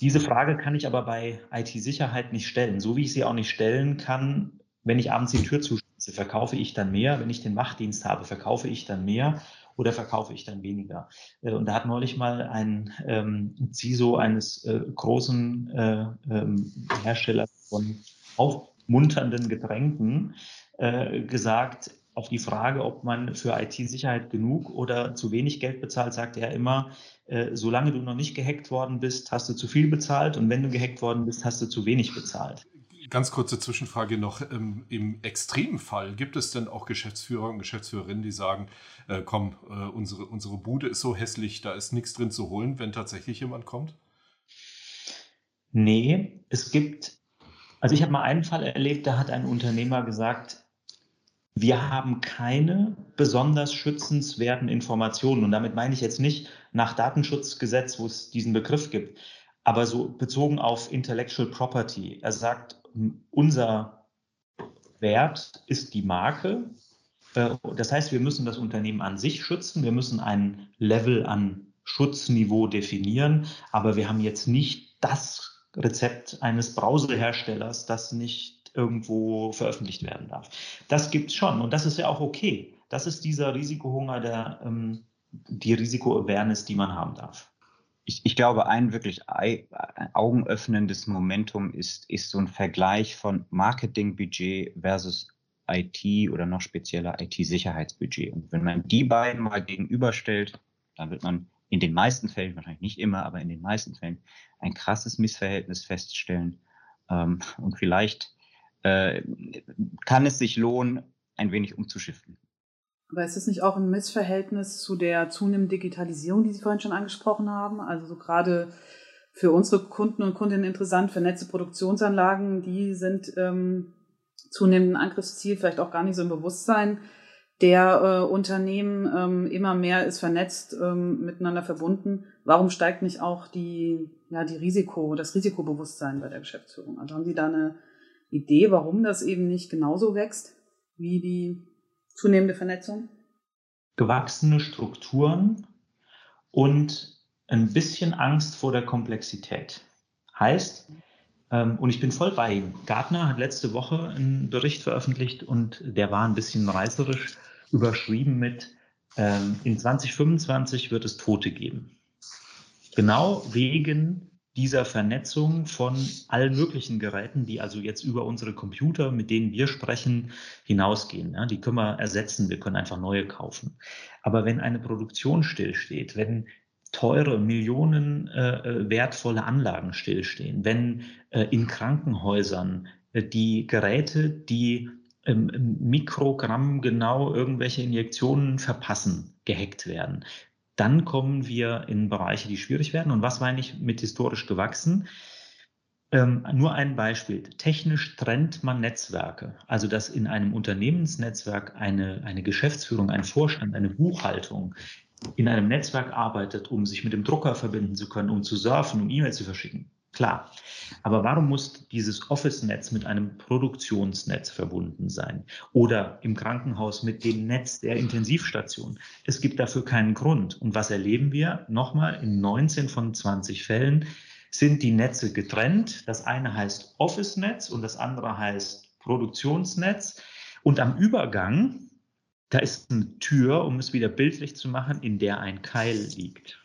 S3: Diese Frage kann ich aber bei IT-Sicherheit nicht stellen, so wie ich sie auch nicht stellen kann, wenn ich abends die Tür zuschließe, verkaufe ich dann mehr, wenn ich den Wachdienst habe, verkaufe ich dann mehr oder verkaufe ich dann weniger? Äh, und da hat neulich mal ein ähm, CISO eines äh, großen äh, ähm, Herstellers von aufmunternden Getränken äh, gesagt, auf die Frage, ob man für IT-Sicherheit genug oder zu wenig Geld bezahlt, sagt er immer, äh, solange du noch nicht gehackt worden bist, hast du zu viel bezahlt und wenn du gehackt worden bist, hast du zu wenig bezahlt.
S2: Ganz kurze Zwischenfrage noch. Ähm, Im Extremfall gibt es denn auch Geschäftsführer und Geschäftsführerinnen, die sagen, äh, komm, äh, unsere, unsere Bude ist so hässlich, da ist nichts drin zu holen, wenn tatsächlich jemand kommt?
S3: Nee, es gibt, also ich habe mal einen Fall erlebt, da hat ein Unternehmer gesagt, wir haben keine besonders schützenswerten Informationen. Und damit meine ich jetzt nicht nach Datenschutzgesetz, wo es diesen Begriff gibt, aber so bezogen auf Intellectual Property. Er sagt, unser Wert ist die Marke. Äh, das heißt, wir müssen das Unternehmen an sich schützen. Wir müssen ein Level an Schutzniveau definieren. Aber wir haben jetzt nicht das Rezept eines Browserherstellers, das nicht irgendwo veröffentlicht werden darf. Das gibt es schon und das ist ja auch okay. Das ist dieser Risikohunger, der, ähm, die Risiko-Awareness, die man haben darf
S5: ich, ich glaube, ein wirklich augenöffnendes Momentum ist, ist so ein Vergleich von Marketingbudget versus IT oder noch spezieller IT-Sicherheitsbudget. Und wenn man die beiden mal gegenüberstellt, dann wird man in den meisten Fällen, wahrscheinlich nicht immer, aber in den meisten Fällen ein krasses Missverhältnis feststellen. Ähm, und vielleicht äh, kann es sich lohnen, ein wenig umzuschiften.
S4: Aber ist es nicht auch ein Missverhältnis zu der zunehmenden Digitalisierung, die Sie vorhin schon angesprochen haben? Also so gerade für unsere Kunden und Kundinnen interessant, vernetzte Produktionsanlagen, die sind ähm, zunehmend ein Angriffsziel, vielleicht auch gar nicht so im Bewusstsein der äh, Unternehmen. Ähm, immer mehr ist vernetzt, ähm, miteinander verbunden. Warum steigt nicht auch die, ja, die Risiko, das Risikobewusstsein bei der Geschäftsführung? Also haben Sie da eine Idee, warum das eben nicht genauso wächst wie die Zunehmende Vernetzung?
S3: Gewachsene Strukturen und ein bisschen Angst vor der Komplexität. Heißt, ähm, und ich bin voll bei ihm. Gartner hat letzte Woche einen Bericht veröffentlicht und der war ein bisschen reißerisch überschrieben mit, ähm, in 2025 wird es Tote geben. Genau wegen dieser Vernetzung von allen möglichen Geräten, die also jetzt über unsere Computer, mit denen wir sprechen, hinausgehen. Ja, die können wir ersetzen, wir können einfach neue kaufen. Aber wenn eine Produktion stillsteht, wenn teure, Millionen äh, äh wertvolle Anlagen stillstehen, wenn äh, in Krankenhäusern äh, die Geräte, die im Mikrogramm genau irgendwelche Injektionen verpassen, gehackt werden, dann kommen wir in Bereiche, die schwierig werden. Und was meine ich mit historisch gewachsen? Ähm, nur ein Beispiel. Technisch trennt man Netzwerke. Also, dass in einem Unternehmensnetzwerk eine, eine Geschäftsführung, ein Vorstand, eine Buchhaltung in einem Netzwerk arbeitet, um sich mit dem Drucker verbinden zu können, um zu surfen, um E-Mails zu verschicken. Klar. Aber warum muss dieses Office-Netz mit einem Produktionsnetz verbunden sein? Oder im Krankenhaus mit dem Netz der Intensivstation? Es gibt dafür keinen Grund. Und was erleben wir? Nochmal, in 19 von 20 Fällen sind die Netze getrennt. Das eine heißt Office-Netz und das andere heißt Produktionsnetz. Und am Übergang, da ist eine Tür, um es wieder bildlich zu machen, in der ein Keil liegt.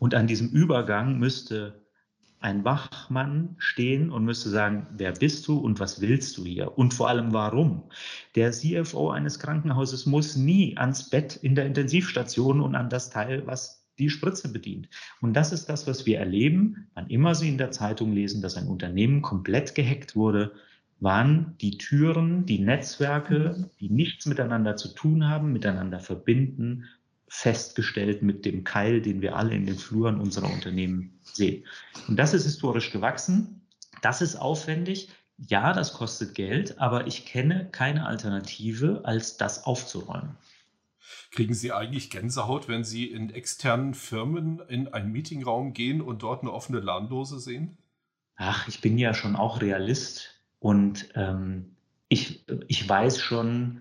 S3: Und an diesem Übergang müsste ein Wachmann stehen und müsste sagen, wer bist du und was willst du hier? Und vor allem warum? Der CFO eines Krankenhauses muss nie ans Bett in der Intensivstation und an das Teil, was die Spritze bedient. Und das ist das, was wir erleben, wann immer Sie in der Zeitung lesen, dass ein Unternehmen komplett gehackt wurde, waren die Türen, die Netzwerke, die nichts miteinander zu tun haben, miteinander verbinden festgestellt mit dem Keil, den wir alle in den Fluren unserer Unternehmen sehen. Und das ist historisch gewachsen. Das ist aufwendig. Ja, das kostet Geld, aber ich kenne keine Alternative, als das aufzuräumen.
S2: Kriegen Sie eigentlich Gänsehaut, wenn Sie in externen Firmen in einen Meetingraum gehen und dort eine offene LAN-Dose sehen?
S3: Ach, ich bin ja schon auch Realist und ähm, ich, ich weiß schon,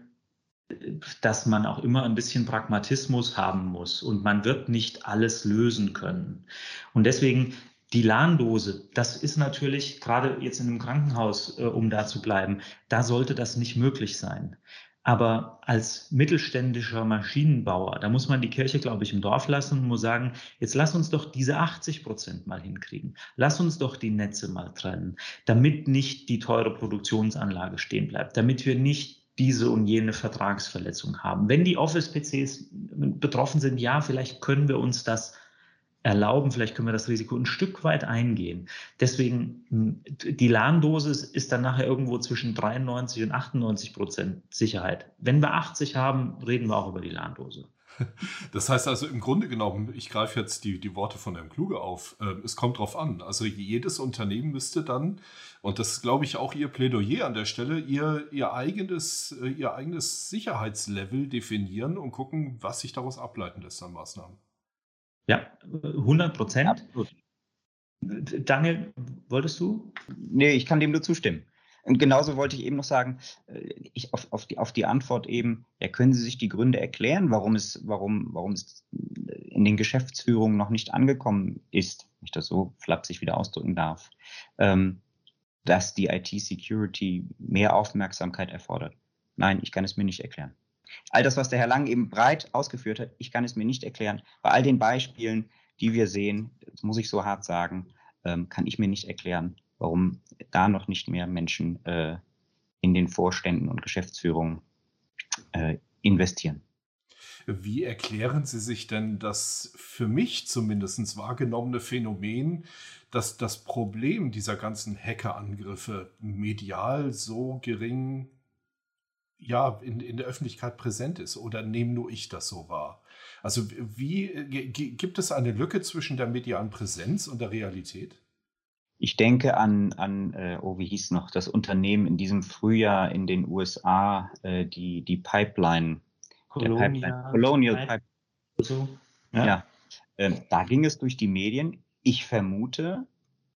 S3: dass man auch immer ein bisschen Pragmatismus haben muss und man wird nicht alles lösen können. Und deswegen die LAN-Dose, das ist natürlich gerade jetzt in einem Krankenhaus, äh, um da zu bleiben, da sollte das nicht möglich sein. Aber als mittelständischer Maschinenbauer, da muss man die Kirche, glaube ich, im Dorf lassen und muss sagen, jetzt lass uns doch diese 80 Prozent mal hinkriegen. Lass uns doch die Netze mal trennen, damit nicht die teure Produktionsanlage stehen bleibt, damit wir nicht diese und jene Vertragsverletzung haben. Wenn die Office-PCs betroffen sind, ja, vielleicht können wir uns das erlauben, vielleicht können wir das Risiko ein Stück weit eingehen. Deswegen, hm, die LAN-Dosis ist dann nachher irgendwo zwischen 93 und 98 Prozent Sicherheit. Wenn wir 80 haben, reden wir auch über die LAN-Dose.
S2: Das heißt also im Grunde genommen, ich greife jetzt die, die Worte von Herrn Kluge auf, äh, es kommt drauf an. Also jedes Unternehmen müsste dann, und das ist glaube ich auch Ihr Plädoyer an der Stelle, ihr, ihr, eigenes, äh, ihr eigenes Sicherheitslevel definieren und gucken, was sich daraus ableiten lässt an Maßnahmen.
S3: Ja, 100 Prozent. Daniel, wolltest du?
S5: Nee, ich kann dem nur zustimmen. Und genauso wollte ich eben noch sagen, äh, ich, auf, auf, die, auf die Antwort eben, ja, können Sie sich die Gründe erklären, warum es, warum, warum es in den Geschäftsführungen noch nicht angekommen ist, wenn ich das so flapsig wieder ausdrücken darf, ähm, dass die IT-Security mehr Aufmerksamkeit erfordert? Nein, ich kann es mir nicht erklären. All das, was der Herr Lang eben breit ausgeführt hat, ich kann es mir nicht erklären. Bei all den Beispielen, die wir sehen, das muss ich so hart sagen, ähm, kann ich mir nicht erklären, warum da noch nicht mehr Menschen äh, in den Vorständen und Geschäftsführungen äh, investieren.
S2: Wie erklären Sie sich denn das für mich zumindest wahrgenommene Phänomen, dass das Problem dieser ganzen Hackerangriffe medial so gering ja, in, in der Öffentlichkeit präsent ist? Oder nehme nur ich das so wahr? Also wie gibt es eine Lücke zwischen der medialen Präsenz und der Realität?
S5: Ich denke an, an äh, oh, wie hieß noch, das Unternehmen in diesem Frühjahr in den USA, äh, die, die Pipeline.
S3: Colonial,
S5: Pipeline, Colonial Pipeline. So. Ja, ja äh, da ging es durch die Medien. Ich vermute,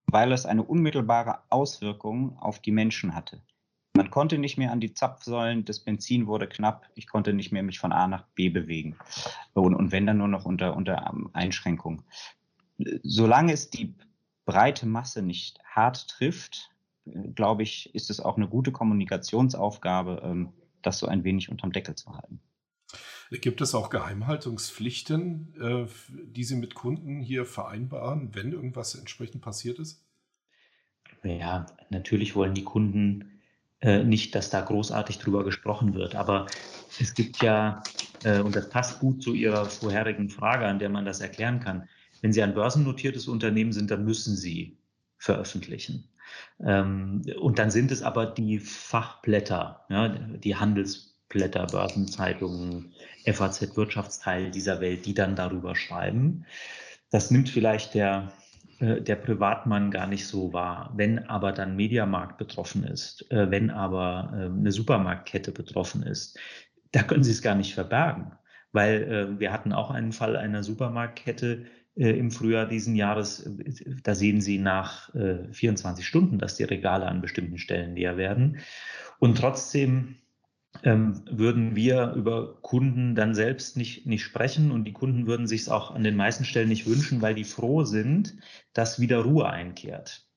S5: weil es eine unmittelbare Auswirkung auf die Menschen hatte. Man konnte nicht mehr an die Zapfsäulen, das Benzin wurde knapp, ich konnte nicht mehr mich von A nach B bewegen. Und, und wenn dann nur noch unter, unter ähm, Einschränkung. Solange es die breite Masse nicht hart trifft, glaube ich, ist es auch eine gute Kommunikationsaufgabe, ähm, das so ein wenig unterm Deckel zu halten.
S2: Gibt es auch Geheimhaltungspflichten, äh, die Sie mit Kunden hier vereinbaren, wenn irgendwas entsprechend passiert ist?
S3: Ja, natürlich wollen die Kunden äh, nicht, dass da großartig drüber gesprochen wird. Aber es gibt ja, äh, und das passt gut zu Ihrer vorherigen Frage, an der man das erklären kann, wenn Sie ein börsennotiertes Unternehmen sind, dann müssen Sie veröffentlichen. Ähm, und dann sind es aber die Fachblätter, ja, die Handelsblätter Blätter, Börsenzeitungen, FAZ Wirtschaftsteil dieser Welt, die dann darüber schreiben. Das nimmt vielleicht der, äh, der Privatmann gar nicht so wahr. Wenn aber dann Mediamarkt betroffen ist, äh, wenn aber äh, eine Supermarktkette betroffen ist, da können Sie es gar nicht verbergen. Weil wir hatten auch einen Fall einer Supermarktkette, im Frühjahr diesen Jahres, da sehen Sie nach 24 Stunden, dass die Regale an bestimmten Stellen leer werden. Und trotzdem ähm, würden wir über Kunden dann selbst nicht, nicht sprechen und die Kunden würden sich es auch an den meisten Stellen nicht wünschen, weil die froh sind, dass wieder Ruhe einkehrt.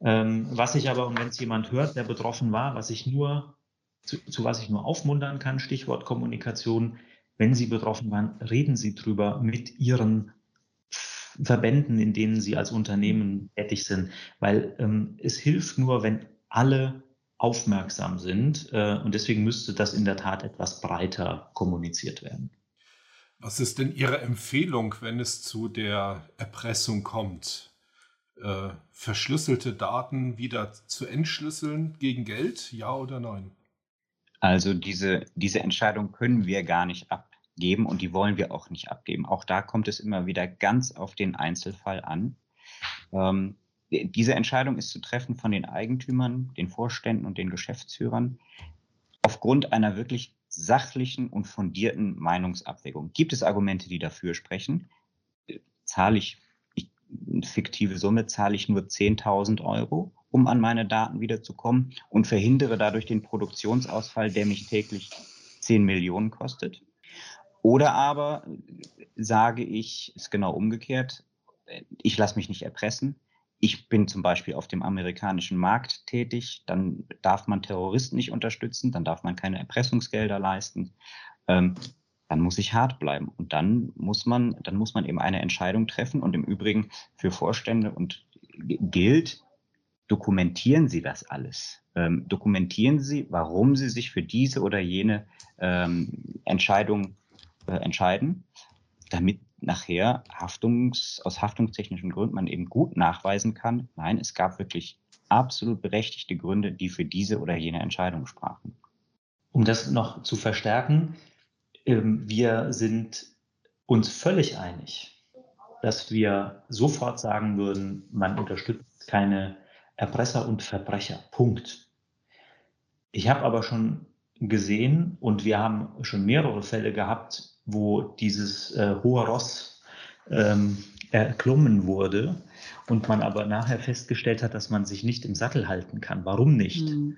S3: Ähm, was ich aber, und wenn es jemand hört, der betroffen war, was ich nur, zu, zu was ich nur aufmuntern kann, Stichwort Kommunikation, wenn Sie betroffen waren, reden Sie drüber mit Ihren Verbänden, in denen Sie als Unternehmen tätig sind, weil ähm, es hilft nur, wenn alle aufmerksam sind. Äh, und deswegen müsste das in der Tat etwas breiter kommuniziert werden.
S2: Was ist denn Ihre Empfehlung, wenn es zu der Erpressung kommt? Äh, verschlüsselte Daten wieder zu entschlüsseln gegen Geld, ja oder nein?
S5: Also diese, diese Entscheidung können wir gar nicht abgeben und die wollen wir auch nicht abgeben. Auch da kommt es immer wieder ganz auf den Einzelfall an. Ähm, diese Entscheidung ist zu treffen von den Eigentümern, den Vorständen und den Geschäftsführern aufgrund einer wirklich sachlichen und fundierten Meinungsabwägung. Gibt es Argumente, die dafür sprechen? Zahle ich, ich fiktive Summe, zahle ich nur 10.000 Euro, um an meine Daten wiederzukommen und verhindere dadurch den Produktionsausfall, der mich täglich 10 Millionen kostet? Oder aber sage ich, ist genau umgekehrt, ich lasse mich nicht erpressen, ich bin zum Beispiel auf dem amerikanischen Markt tätig, dann darf man Terroristen nicht unterstützen, dann darf man keine Erpressungsgelder leisten. Ähm, dann muss ich hart bleiben. Und dann muss man, dann muss man eben eine Entscheidung treffen. Und im Übrigen für Vorstände und gilt, dokumentieren Sie das alles. Ähm, dokumentieren Sie, warum Sie sich für diese oder jene ähm, Entscheidung äh, entscheiden, damit nachher Haftungs, aus haftungstechnischen Gründen man eben gut nachweisen kann, nein, es gab wirklich absolut berechtigte Gründe, die für diese oder jene Entscheidung sprachen.
S3: Um das noch zu verstärken, ähm, wir sind uns völlig einig, dass wir sofort sagen würden, man unterstützt keine Erpresser und Verbrecher. Punkt. Ich habe aber schon gesehen und wir haben schon mehrere Fälle gehabt, wo dieses äh, hohe Ross ähm, erklommen wurde und man aber nachher festgestellt hat, dass man sich nicht im Sattel halten kann. Warum nicht? Mhm.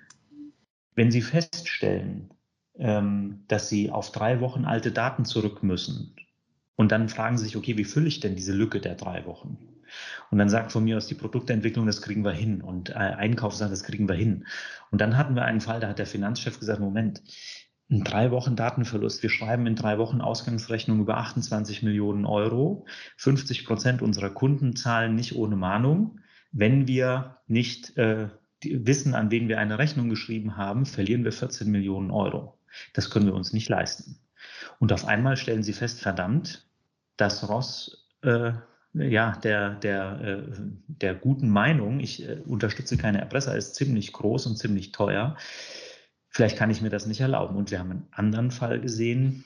S3: Wenn Sie feststellen, ähm, dass Sie auf drei Wochen alte Daten zurück müssen und dann fragen Sie sich, okay, wie fülle ich denn diese Lücke der drei Wochen? Und dann sagt von mir aus die Produktentwicklung, das kriegen wir hin. Und äh, Einkauf sagt, das kriegen wir hin. Und dann hatten wir einen Fall, da hat der Finanzchef gesagt, Moment, in drei Wochen Datenverlust. Wir schreiben in drei Wochen Ausgangsrechnung über 28 Millionen Euro. 50 Prozent unserer Kunden zahlen nicht ohne Mahnung. Wenn wir nicht äh, wissen, an wen wir eine Rechnung geschrieben haben, verlieren wir 14 Millionen Euro. Das können wir uns nicht leisten. Und auf einmal stellen sie fest, verdammt, das Ross äh, ja, der, der, äh, der guten Meinung, ich äh, unterstütze keine Erpresser, ist ziemlich groß und ziemlich teuer vielleicht kann ich mir das nicht erlauben. Und wir haben einen anderen Fall gesehen,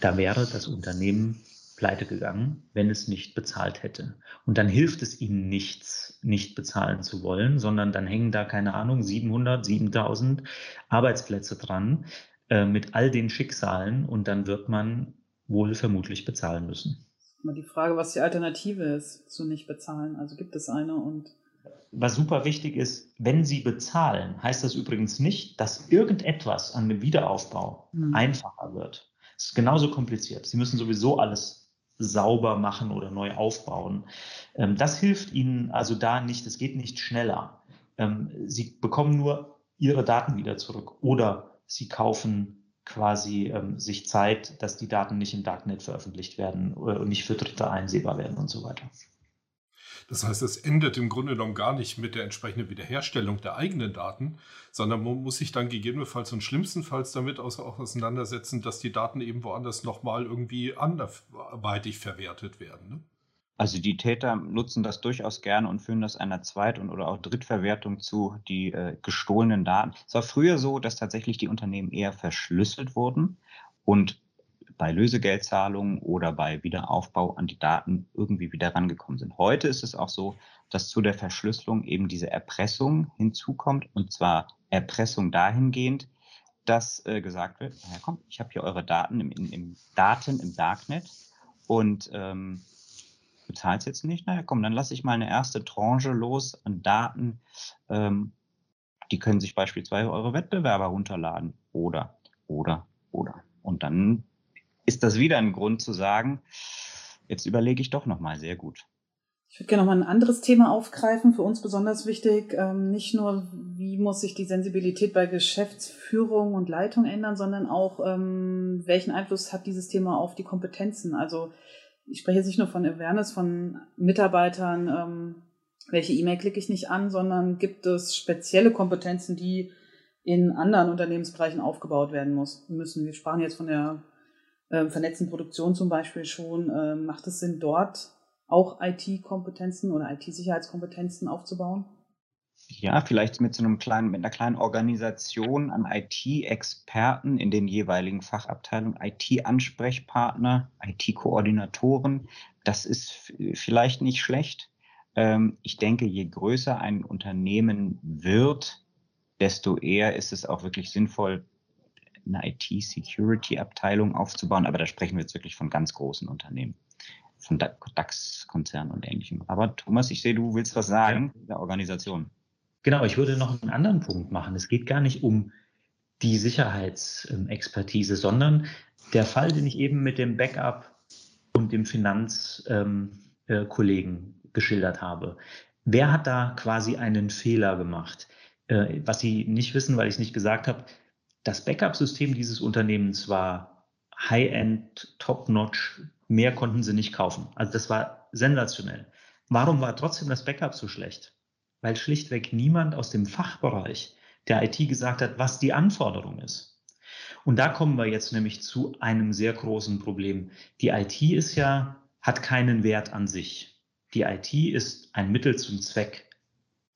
S3: da wäre das Unternehmen pleite gegangen, wenn es nicht bezahlt hätte. Und dann hilft es ihnen nichts, nicht bezahlen zu wollen, sondern dann hängen da, keine Ahnung, 700, 7000 Arbeitsplätze dran äh, mit all den Schicksalen und dann wird man wohl vermutlich bezahlen müssen.
S4: Die Frage, was die Alternative ist zu nicht bezahlen. Also gibt es eine und
S3: was super wichtig ist, wenn Sie bezahlen, heißt das übrigens nicht, dass irgendetwas an dem Wiederaufbau mhm. einfacher wird. Es ist genauso kompliziert. Sie müssen sowieso alles sauber machen oder neu aufbauen. Ähm, das hilft Ihnen also da nicht, es geht nicht schneller. Ähm, Sie bekommen nur Ihre Daten wieder zurück oder Sie kaufen quasi ähm, sich Zeit, dass die Daten nicht im Darknet veröffentlicht werden und nicht für Dritte einsehbar werden und so weiter.
S2: Das heißt, es endet im Grunde genommen gar nicht mit der entsprechenden Wiederherstellung der eigenen Daten, sondern man muss sich dann gegebenenfalls und schlimmstenfalls damit auch auseinandersetzen, dass die Daten eben woanders nochmal irgendwie anderweitig verwertet werden. Ne?
S5: Also die Täter nutzen das durchaus gerne und führen das einer Zweit- und oder auch Drittverwertung zu, die äh, gestohlenen Daten. Es war früher so, dass tatsächlich die Unternehmen eher verschlüsselt wurden und bei Lösegeldzahlungen oder bei Wiederaufbau an die Daten irgendwie wieder rangekommen sind. Heute ist es auch so, dass zu der Verschlüsselung eben diese Erpressung hinzukommt und zwar Erpressung dahingehend, dass äh, gesagt wird, ja komm, ich habe hier eure Daten im, im, im Daten im Darknet und ähm, bezahlst jetzt nicht, naja, komm, dann lasse ich mal eine erste Tranche los an Daten. Ähm, die können sich beispielsweise eure Wettbewerber runterladen. Oder, oder, oder. Und dann ist das wieder ein Grund zu sagen, jetzt überlege ich doch nochmal sehr gut.
S4: Ich würde gerne nochmal ein anderes Thema aufgreifen, für uns besonders wichtig. Ähm, nicht nur, wie muss sich die Sensibilität bei Geschäftsführung und Leitung ändern, sondern auch, ähm, welchen Einfluss hat dieses Thema auf die Kompetenzen? Also ich spreche jetzt nicht nur von Awareness von Mitarbeitern, ähm, welche E-Mail klicke ich nicht an, sondern gibt es spezielle Kompetenzen, die in anderen Unternehmensbereichen aufgebaut werden müssen. Wir sprachen jetzt von der äh, vernetzten Produktion zum Beispiel schon. Äh, macht es Sinn, dort auch IT-Kompetenzen oder IT-Sicherheitskompetenzen aufzubauen?
S5: Ja, vielleicht mit so einem kleinen, mit einer kleinen Organisation an IT-Experten in den jeweiligen Fachabteilungen, IT-Ansprechpartner, IT-Koordinatoren. Das ist vielleicht nicht schlecht. Ähm, ich denke, je größer ein Unternehmen wird, desto eher ist es auch wirklich sinnvoll, eine IT-Security-Abteilung aufzubauen. Aber da sprechen wir jetzt wirklich von ganz großen Unternehmen, von DAX-Konzernen und ähnlichem. Aber Thomas, ich sehe, du willst was sagen ja. der Organisation.
S3: Genau, ich würde noch einen anderen Punkt machen. Es geht gar nicht um die Sicherheitsexpertise, sondern der Fall, den ich eben mit dem Backup und dem Finanzkollegen ähm, äh, geschildert habe. Wer hat da quasi einen Fehler gemacht? Äh, was Sie nicht wissen, weil ich es nicht gesagt habe, das Backup-System dieses Unternehmens war High-End, Top-Notch, mehr konnten sie nicht kaufen. Also das war sensationell. Warum war trotzdem das Backup so schlecht? weil schlichtweg niemand aus dem Fachbereich der IT gesagt hat, was die Anforderung ist. Und da kommen wir jetzt nämlich zu einem sehr großen Problem. Die IT ist ja, hat keinen Wert an sich. Die IT ist ein Mittel zum Zweck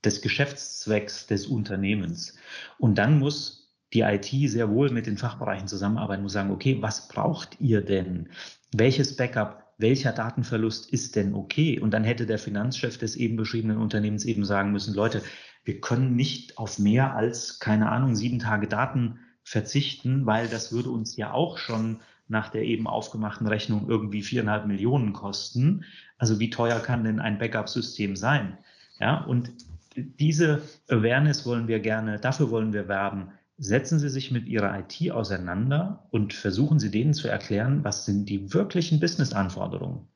S3: des Geschäftszwecks des Unternehmens. Und dann muss die IT sehr wohl mit den Fachbereichen zusammenarbeiten, muss sagen, okay, was braucht ihr denn? Welches Backup welcher Datenverlust ist denn okay? Und dann hätte der Finanzchef des eben beschriebenen Unternehmens eben sagen müssen, Leute, wir können nicht auf mehr als, keine Ahnung, sieben Tage Daten verzichten, weil das würde uns ja auch schon nach der eben aufgemachten Rechnung irgendwie viereinhalb Millionen kosten. Also wie teuer kann denn ein Backup-System sein? Ja, und diese Awareness wollen wir gerne, dafür wollen wir werben, setzen Sie sich mit Ihrer IT auseinander und versuchen Sie denen zu erklären, was sind die wirklichen Business-Anforderungen.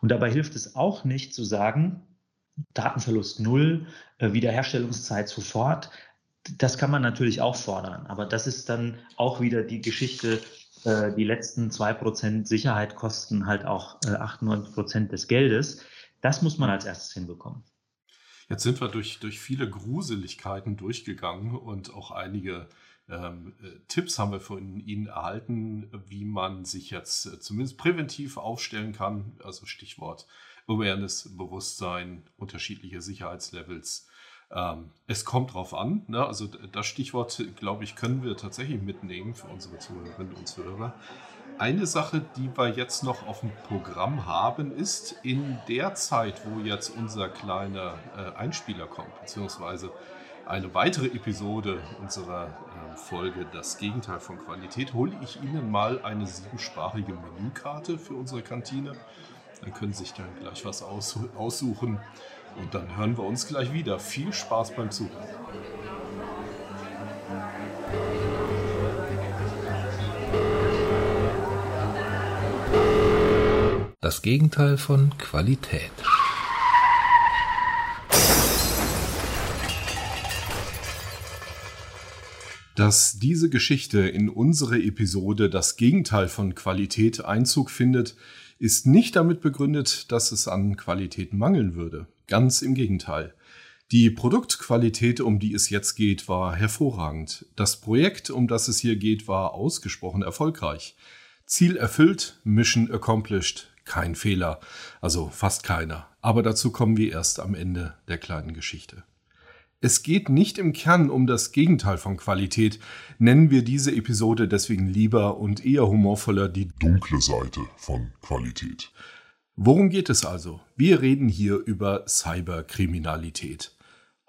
S3: Und dabei hilft es auch nicht zu sagen, Datenverlust null, äh, Wiederherstellungszeit sofort. Das kann man natürlich auch fordern, aber das ist dann auch wieder die Geschichte, äh, die letzten zwei Prozent Sicherheit kosten halt auch 98 äh, Prozent des Geldes. Das muss man als erstes hinbekommen.
S2: Jetzt sind wir durch, durch viele Gruseligkeiten durchgegangen und auch einige ähm, äh, Tipps haben wir von Ihnen erhalten, wie man sich jetzt äh, zumindest präventiv aufstellen kann. Also Stichwort Awareness, Bewusstsein, unterschiedliche Sicherheitslevels. Ähm, es kommt drauf an. Ne? Also das Stichwort, glaube ich, können wir tatsächlich mitnehmen für unsere Zuhörerinnen und Zuhörer. Eine Sache, die wir jetzt noch auf dem Programm haben, ist in der Zeit, wo jetzt unser kleiner äh, Einspieler kommt, beziehungsweise eine weitere Episode unserer Folge Das Gegenteil von Qualität hole ich Ihnen mal eine siebensprachige Menükarte für unsere Kantine. Dann können Sie sich dann gleich was aus aussuchen und dann hören wir uns gleich wieder. Viel Spaß beim Zuhören.
S6: Das Gegenteil von Qualität.
S2: Dass diese Geschichte in unsere Episode das Gegenteil von Qualität Einzug findet, ist nicht damit begründet, dass es an Qualität mangeln würde. Ganz im Gegenteil. Die Produktqualität, um die es jetzt geht, war hervorragend. Das Projekt, um das es hier geht, war ausgesprochen erfolgreich. Ziel erfüllt, Mission accomplished. kein Fehler, also fast keiner. Aber dazu kommen wir erst am Ende der kleinen Geschichte. Es geht nicht im Kern um das Gegenteil von Qualität, nennen wir diese Episode deswegen lieber und eher humorvoller die
S7: dunkle Seite von Qualität.
S2: Worum geht es also? Wir reden hier über Cyberkriminalität.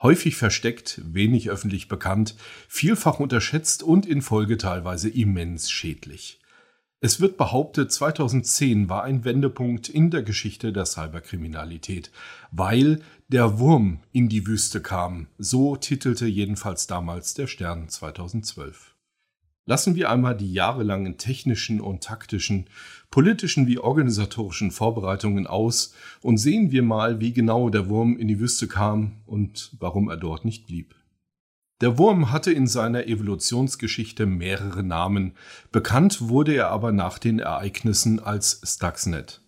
S2: Häufig versteckt, wenig öffentlich bekannt, vielfach unterschätzt und in Folge teilweise immens schädlich. Es wird behauptet, 2010 war ein Wendepunkt in der Geschichte der Cyberkriminalität, weil der Wurm in die Wüste kam. So titelte jedenfalls damals der Stern 2012. Lassen wir einmal die jahrelangen technischen und taktischen, politischen wie organisatorischen Vorbereitungen aus und sehen wir mal, wie genau der Wurm in die Wüste kam und warum er dort nicht blieb. Der Wurm hatte in seiner Evolutionsgeschichte mehrere Namen, bekannt wurde er aber nach den Ereignissen als Stuxnet.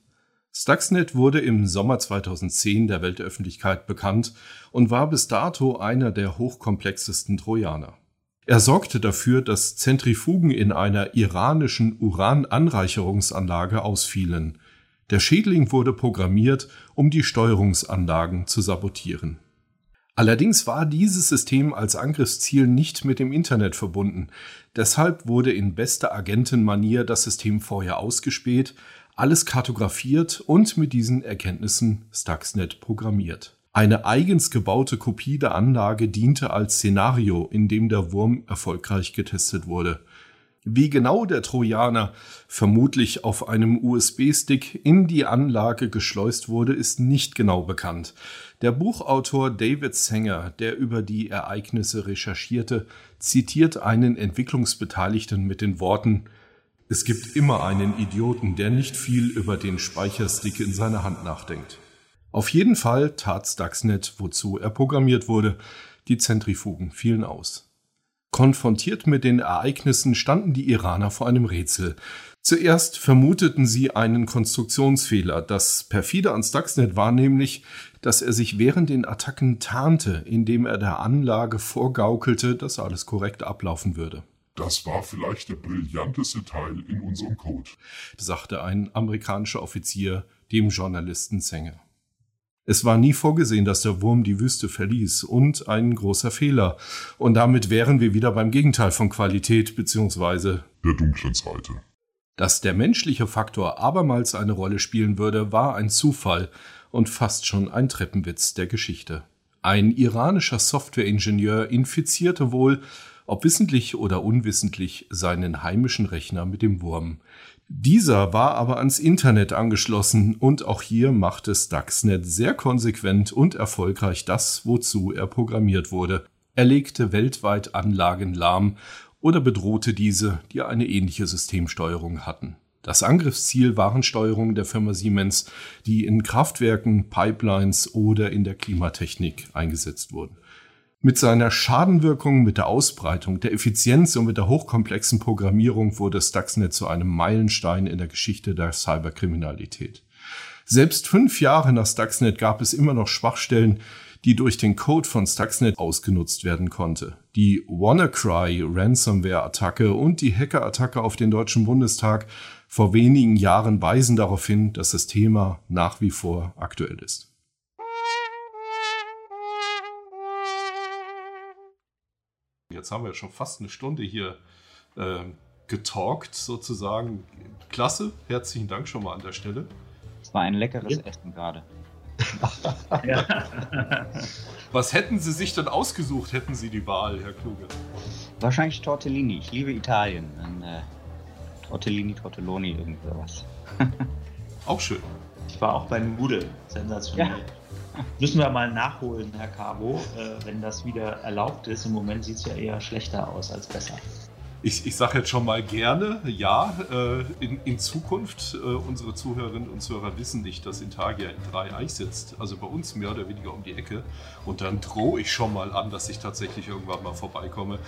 S2: Stuxnet wurde im Sommer 2010 der Weltöffentlichkeit bekannt und war bis dato einer der hochkomplexesten Trojaner. Er sorgte dafür, dass Zentrifugen in einer iranischen Urananreicherungsanlage ausfielen. Der Schädling wurde programmiert, um die Steuerungsanlagen zu sabotieren. Allerdings war dieses System als Angriffsziel nicht mit dem Internet verbunden. Deshalb wurde in bester Agentenmanier das System vorher ausgespäht, alles kartografiert und mit diesen Erkenntnissen Stuxnet programmiert. Eine eigens gebaute Kopie der Anlage diente als Szenario, in dem der Wurm erfolgreich getestet wurde. Wie genau der Trojaner vermutlich auf einem USB-Stick in die Anlage geschleust wurde, ist nicht genau bekannt. Der Buchautor David Sanger, der über die Ereignisse recherchierte, zitiert einen Entwicklungsbeteiligten mit den Worten Es gibt immer einen Idioten, der nicht viel über den Speicherstick in seiner Hand nachdenkt. Auf jeden Fall tat Stuxnet, wozu er programmiert wurde. Die Zentrifugen fielen aus. Konfrontiert mit den Ereignissen standen die Iraner vor einem Rätsel. Zuerst vermuteten sie einen Konstruktionsfehler. Das perfide an Stuxnet war nämlich, dass er sich während den Attacken tarnte, indem er der Anlage vorgaukelte, dass alles korrekt ablaufen würde.
S7: Das war vielleicht der brillanteste Teil in unserem Code,
S2: sagte ein amerikanischer Offizier dem Journalisten Sänger. Es war nie vorgesehen, dass der Wurm die Wüste verließ und ein großer Fehler. Und damit wären wir wieder beim Gegenteil von Qualität bzw.
S7: der dunklen Seite.
S2: Dass der menschliche Faktor abermals eine Rolle spielen würde, war ein Zufall und fast schon ein Treppenwitz der Geschichte. Ein iranischer Softwareingenieur infizierte wohl, ob wissentlich oder unwissentlich, seinen heimischen Rechner mit dem Wurm. Dieser war aber ans Internet angeschlossen und auch hier machte Stuxnet sehr konsequent und erfolgreich das, wozu er programmiert wurde. Er legte weltweit Anlagen lahm oder bedrohte diese, die eine ähnliche Systemsteuerung hatten. Das Angriffsziel waren Steuerungen der Firma Siemens, die in Kraftwerken, Pipelines oder in der Klimatechnik eingesetzt wurden. Mit seiner Schadenwirkung, mit der Ausbreitung, der Effizienz und mit der hochkomplexen Programmierung wurde Stuxnet zu einem Meilenstein in der Geschichte der Cyberkriminalität. Selbst fünf Jahre nach Stuxnet gab es immer noch Schwachstellen, die durch den Code von Stuxnet ausgenutzt werden konnte. Die WannaCry Ransomware-Attacke und die Hacker-Attacke auf den Deutschen Bundestag vor wenigen Jahren weisen darauf hin, dass das Thema nach wie vor aktuell ist. Jetzt haben wir schon fast eine Stunde hier äh, getalkt, sozusagen. Klasse, herzlichen Dank schon mal an der Stelle.
S5: Es war ein leckeres ja. Essen gerade.
S2: Was hätten Sie sich denn ausgesucht, hätten Sie die Wahl, Herr Kluge?
S5: Wahrscheinlich Tortellini. Ich liebe Italien. Dann, äh, Tortellini, Tortelloni, irgendwas.
S2: auch schön.
S3: Ich war auch bei Nudeln. Sensationell. Ja. Müssen wir mal nachholen, Herr Cabo, äh, wenn das wieder erlaubt ist. Im Moment sieht es ja eher schlechter aus als besser
S2: ich, ich sage jetzt schon mal gerne, ja, äh, in, in Zukunft, äh, unsere Zuhörerinnen und Zuhörer wissen nicht, dass Intagia in drei Eich sitzt, also bei uns mehr oder weniger um die Ecke. Und dann drohe ich schon mal an, dass ich tatsächlich irgendwann mal vorbeikomme.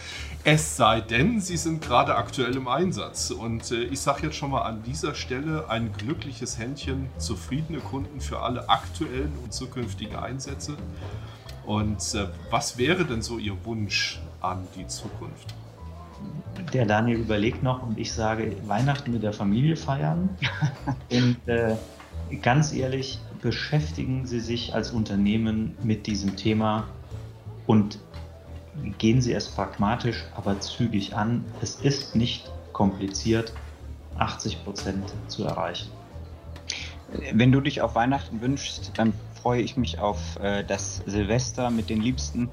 S2: Es sei denn, sie sind gerade aktuell im Einsatz. Und äh, ich sage jetzt schon mal an dieser Stelle ein glückliches Händchen, zufriedene Kunden für alle aktuellen und zukünftigen Einsätze. Und äh, was wäre denn so Ihr Wunsch an die Zukunft?
S3: Der Daniel überlegt noch und ich sage Weihnachten mit der Familie feiern und äh, ganz ehrlich, beschäftigen Sie sich als Unternehmen mit diesem Thema und gehen Sie es pragmatisch, aber zügig an. Es ist nicht kompliziert, 80 Prozent zu erreichen.
S5: Wenn du dich auf Weihnachten wünschst, dann freue ich mich auf äh, das Silvester mit den Liebsten.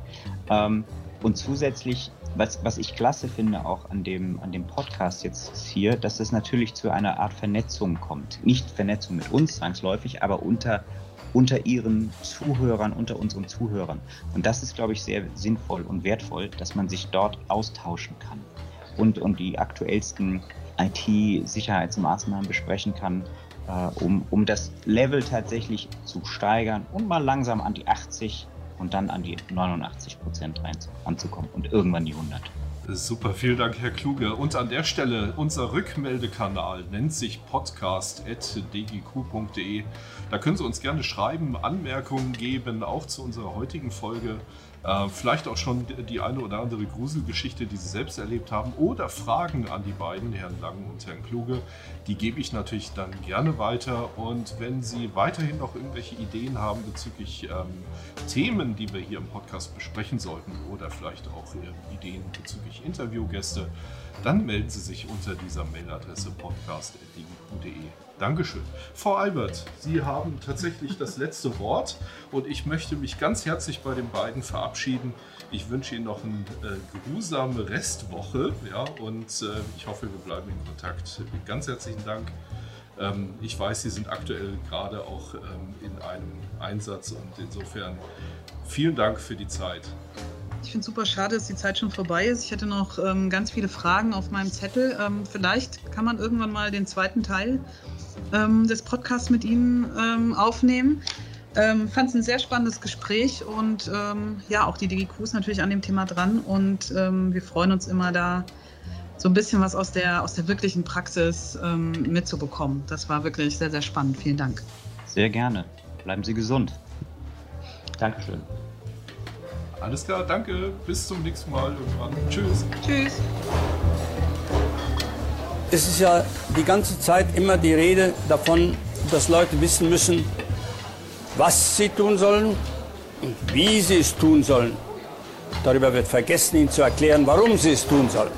S5: Ähm, und zusätzlich, was, was ich klasse finde auch an dem, an dem Podcast jetzt hier, dass es natürlich zu einer Art Vernetzung kommt. Nicht Vernetzung mit uns zwangsläufig, aber unter, unter ihren Zuhörern, unter unseren Zuhörern. Und das ist, glaube ich, sehr sinnvoll und wertvoll, dass man sich dort austauschen kann und, und die aktuellsten IT-Sicherheitsmaßnahmen besprechen kann, äh, um, um das Level tatsächlich zu steigern und mal langsam an die 80 und dann an die 89 Prozent anzukommen und irgendwann die 100.
S2: Super, vielen Dank, Herr Kluge. Und an der Stelle, unser Rückmeldekanal nennt sich podcast.dgq.de. Da können Sie uns gerne schreiben, Anmerkungen geben, auch zu unserer heutigen Folge. Äh, vielleicht auch schon die eine oder andere Gruselgeschichte, die Sie selbst erlebt haben oder Fragen an die beiden, Herrn Lang und Herrn Kluge. Die gebe ich natürlich dann gerne weiter. Und wenn Sie weiterhin noch irgendwelche Ideen haben bezüglich ähm, Themen, die wir hier im Podcast besprechen sollten oder vielleicht auch äh, Ideen bezüglich Interviewgäste, dann melden Sie sich unter dieser Mailadresse podcast.dgq.de. Dankeschön. Frau Albert, Sie haben tatsächlich das letzte Wort und ich möchte mich ganz herzlich bei den beiden verabschieden. Ich wünsche Ihnen noch eine äh, geruhsame Restwoche ja, und äh, ich hoffe, wir bleiben in Kontakt. Ganz herzlichen Dank. Ähm, ich weiß, Sie sind aktuell gerade auch ähm, in einem Einsatz und insofern vielen Dank für die Zeit.
S4: Ich finde es super schade, dass die Zeit schon vorbei ist. Ich hätte noch ähm, ganz viele Fragen auf meinem Zettel. Ähm, vielleicht kann man irgendwann mal den zweiten Teil ähm, des Podcasts mit Ihnen ähm, aufnehmen. Ähm, Fand es ein sehr spannendes Gespräch und ähm, ja, auch die DGQ ist natürlich an dem Thema dran und ähm, wir freuen uns immer da so ein bisschen was aus der, aus der wirklichen Praxis mitzubekommen. Das war wirklich sehr, sehr spannend. Vielen Dank.
S5: Sehr gerne. Bleiben Sie gesund.
S3: Dankeschön.
S2: Alles klar, danke. Bis zum nächsten Mal irgendwann. Tschüss.
S4: Tschüss.
S1: Es ist ja die ganze Zeit immer die Rede davon, dass Leute wissen müssen, was sie tun sollen und wie sie es tun sollen. Darüber wird vergessen, ihnen zu erklären, warum sie es tun sollen.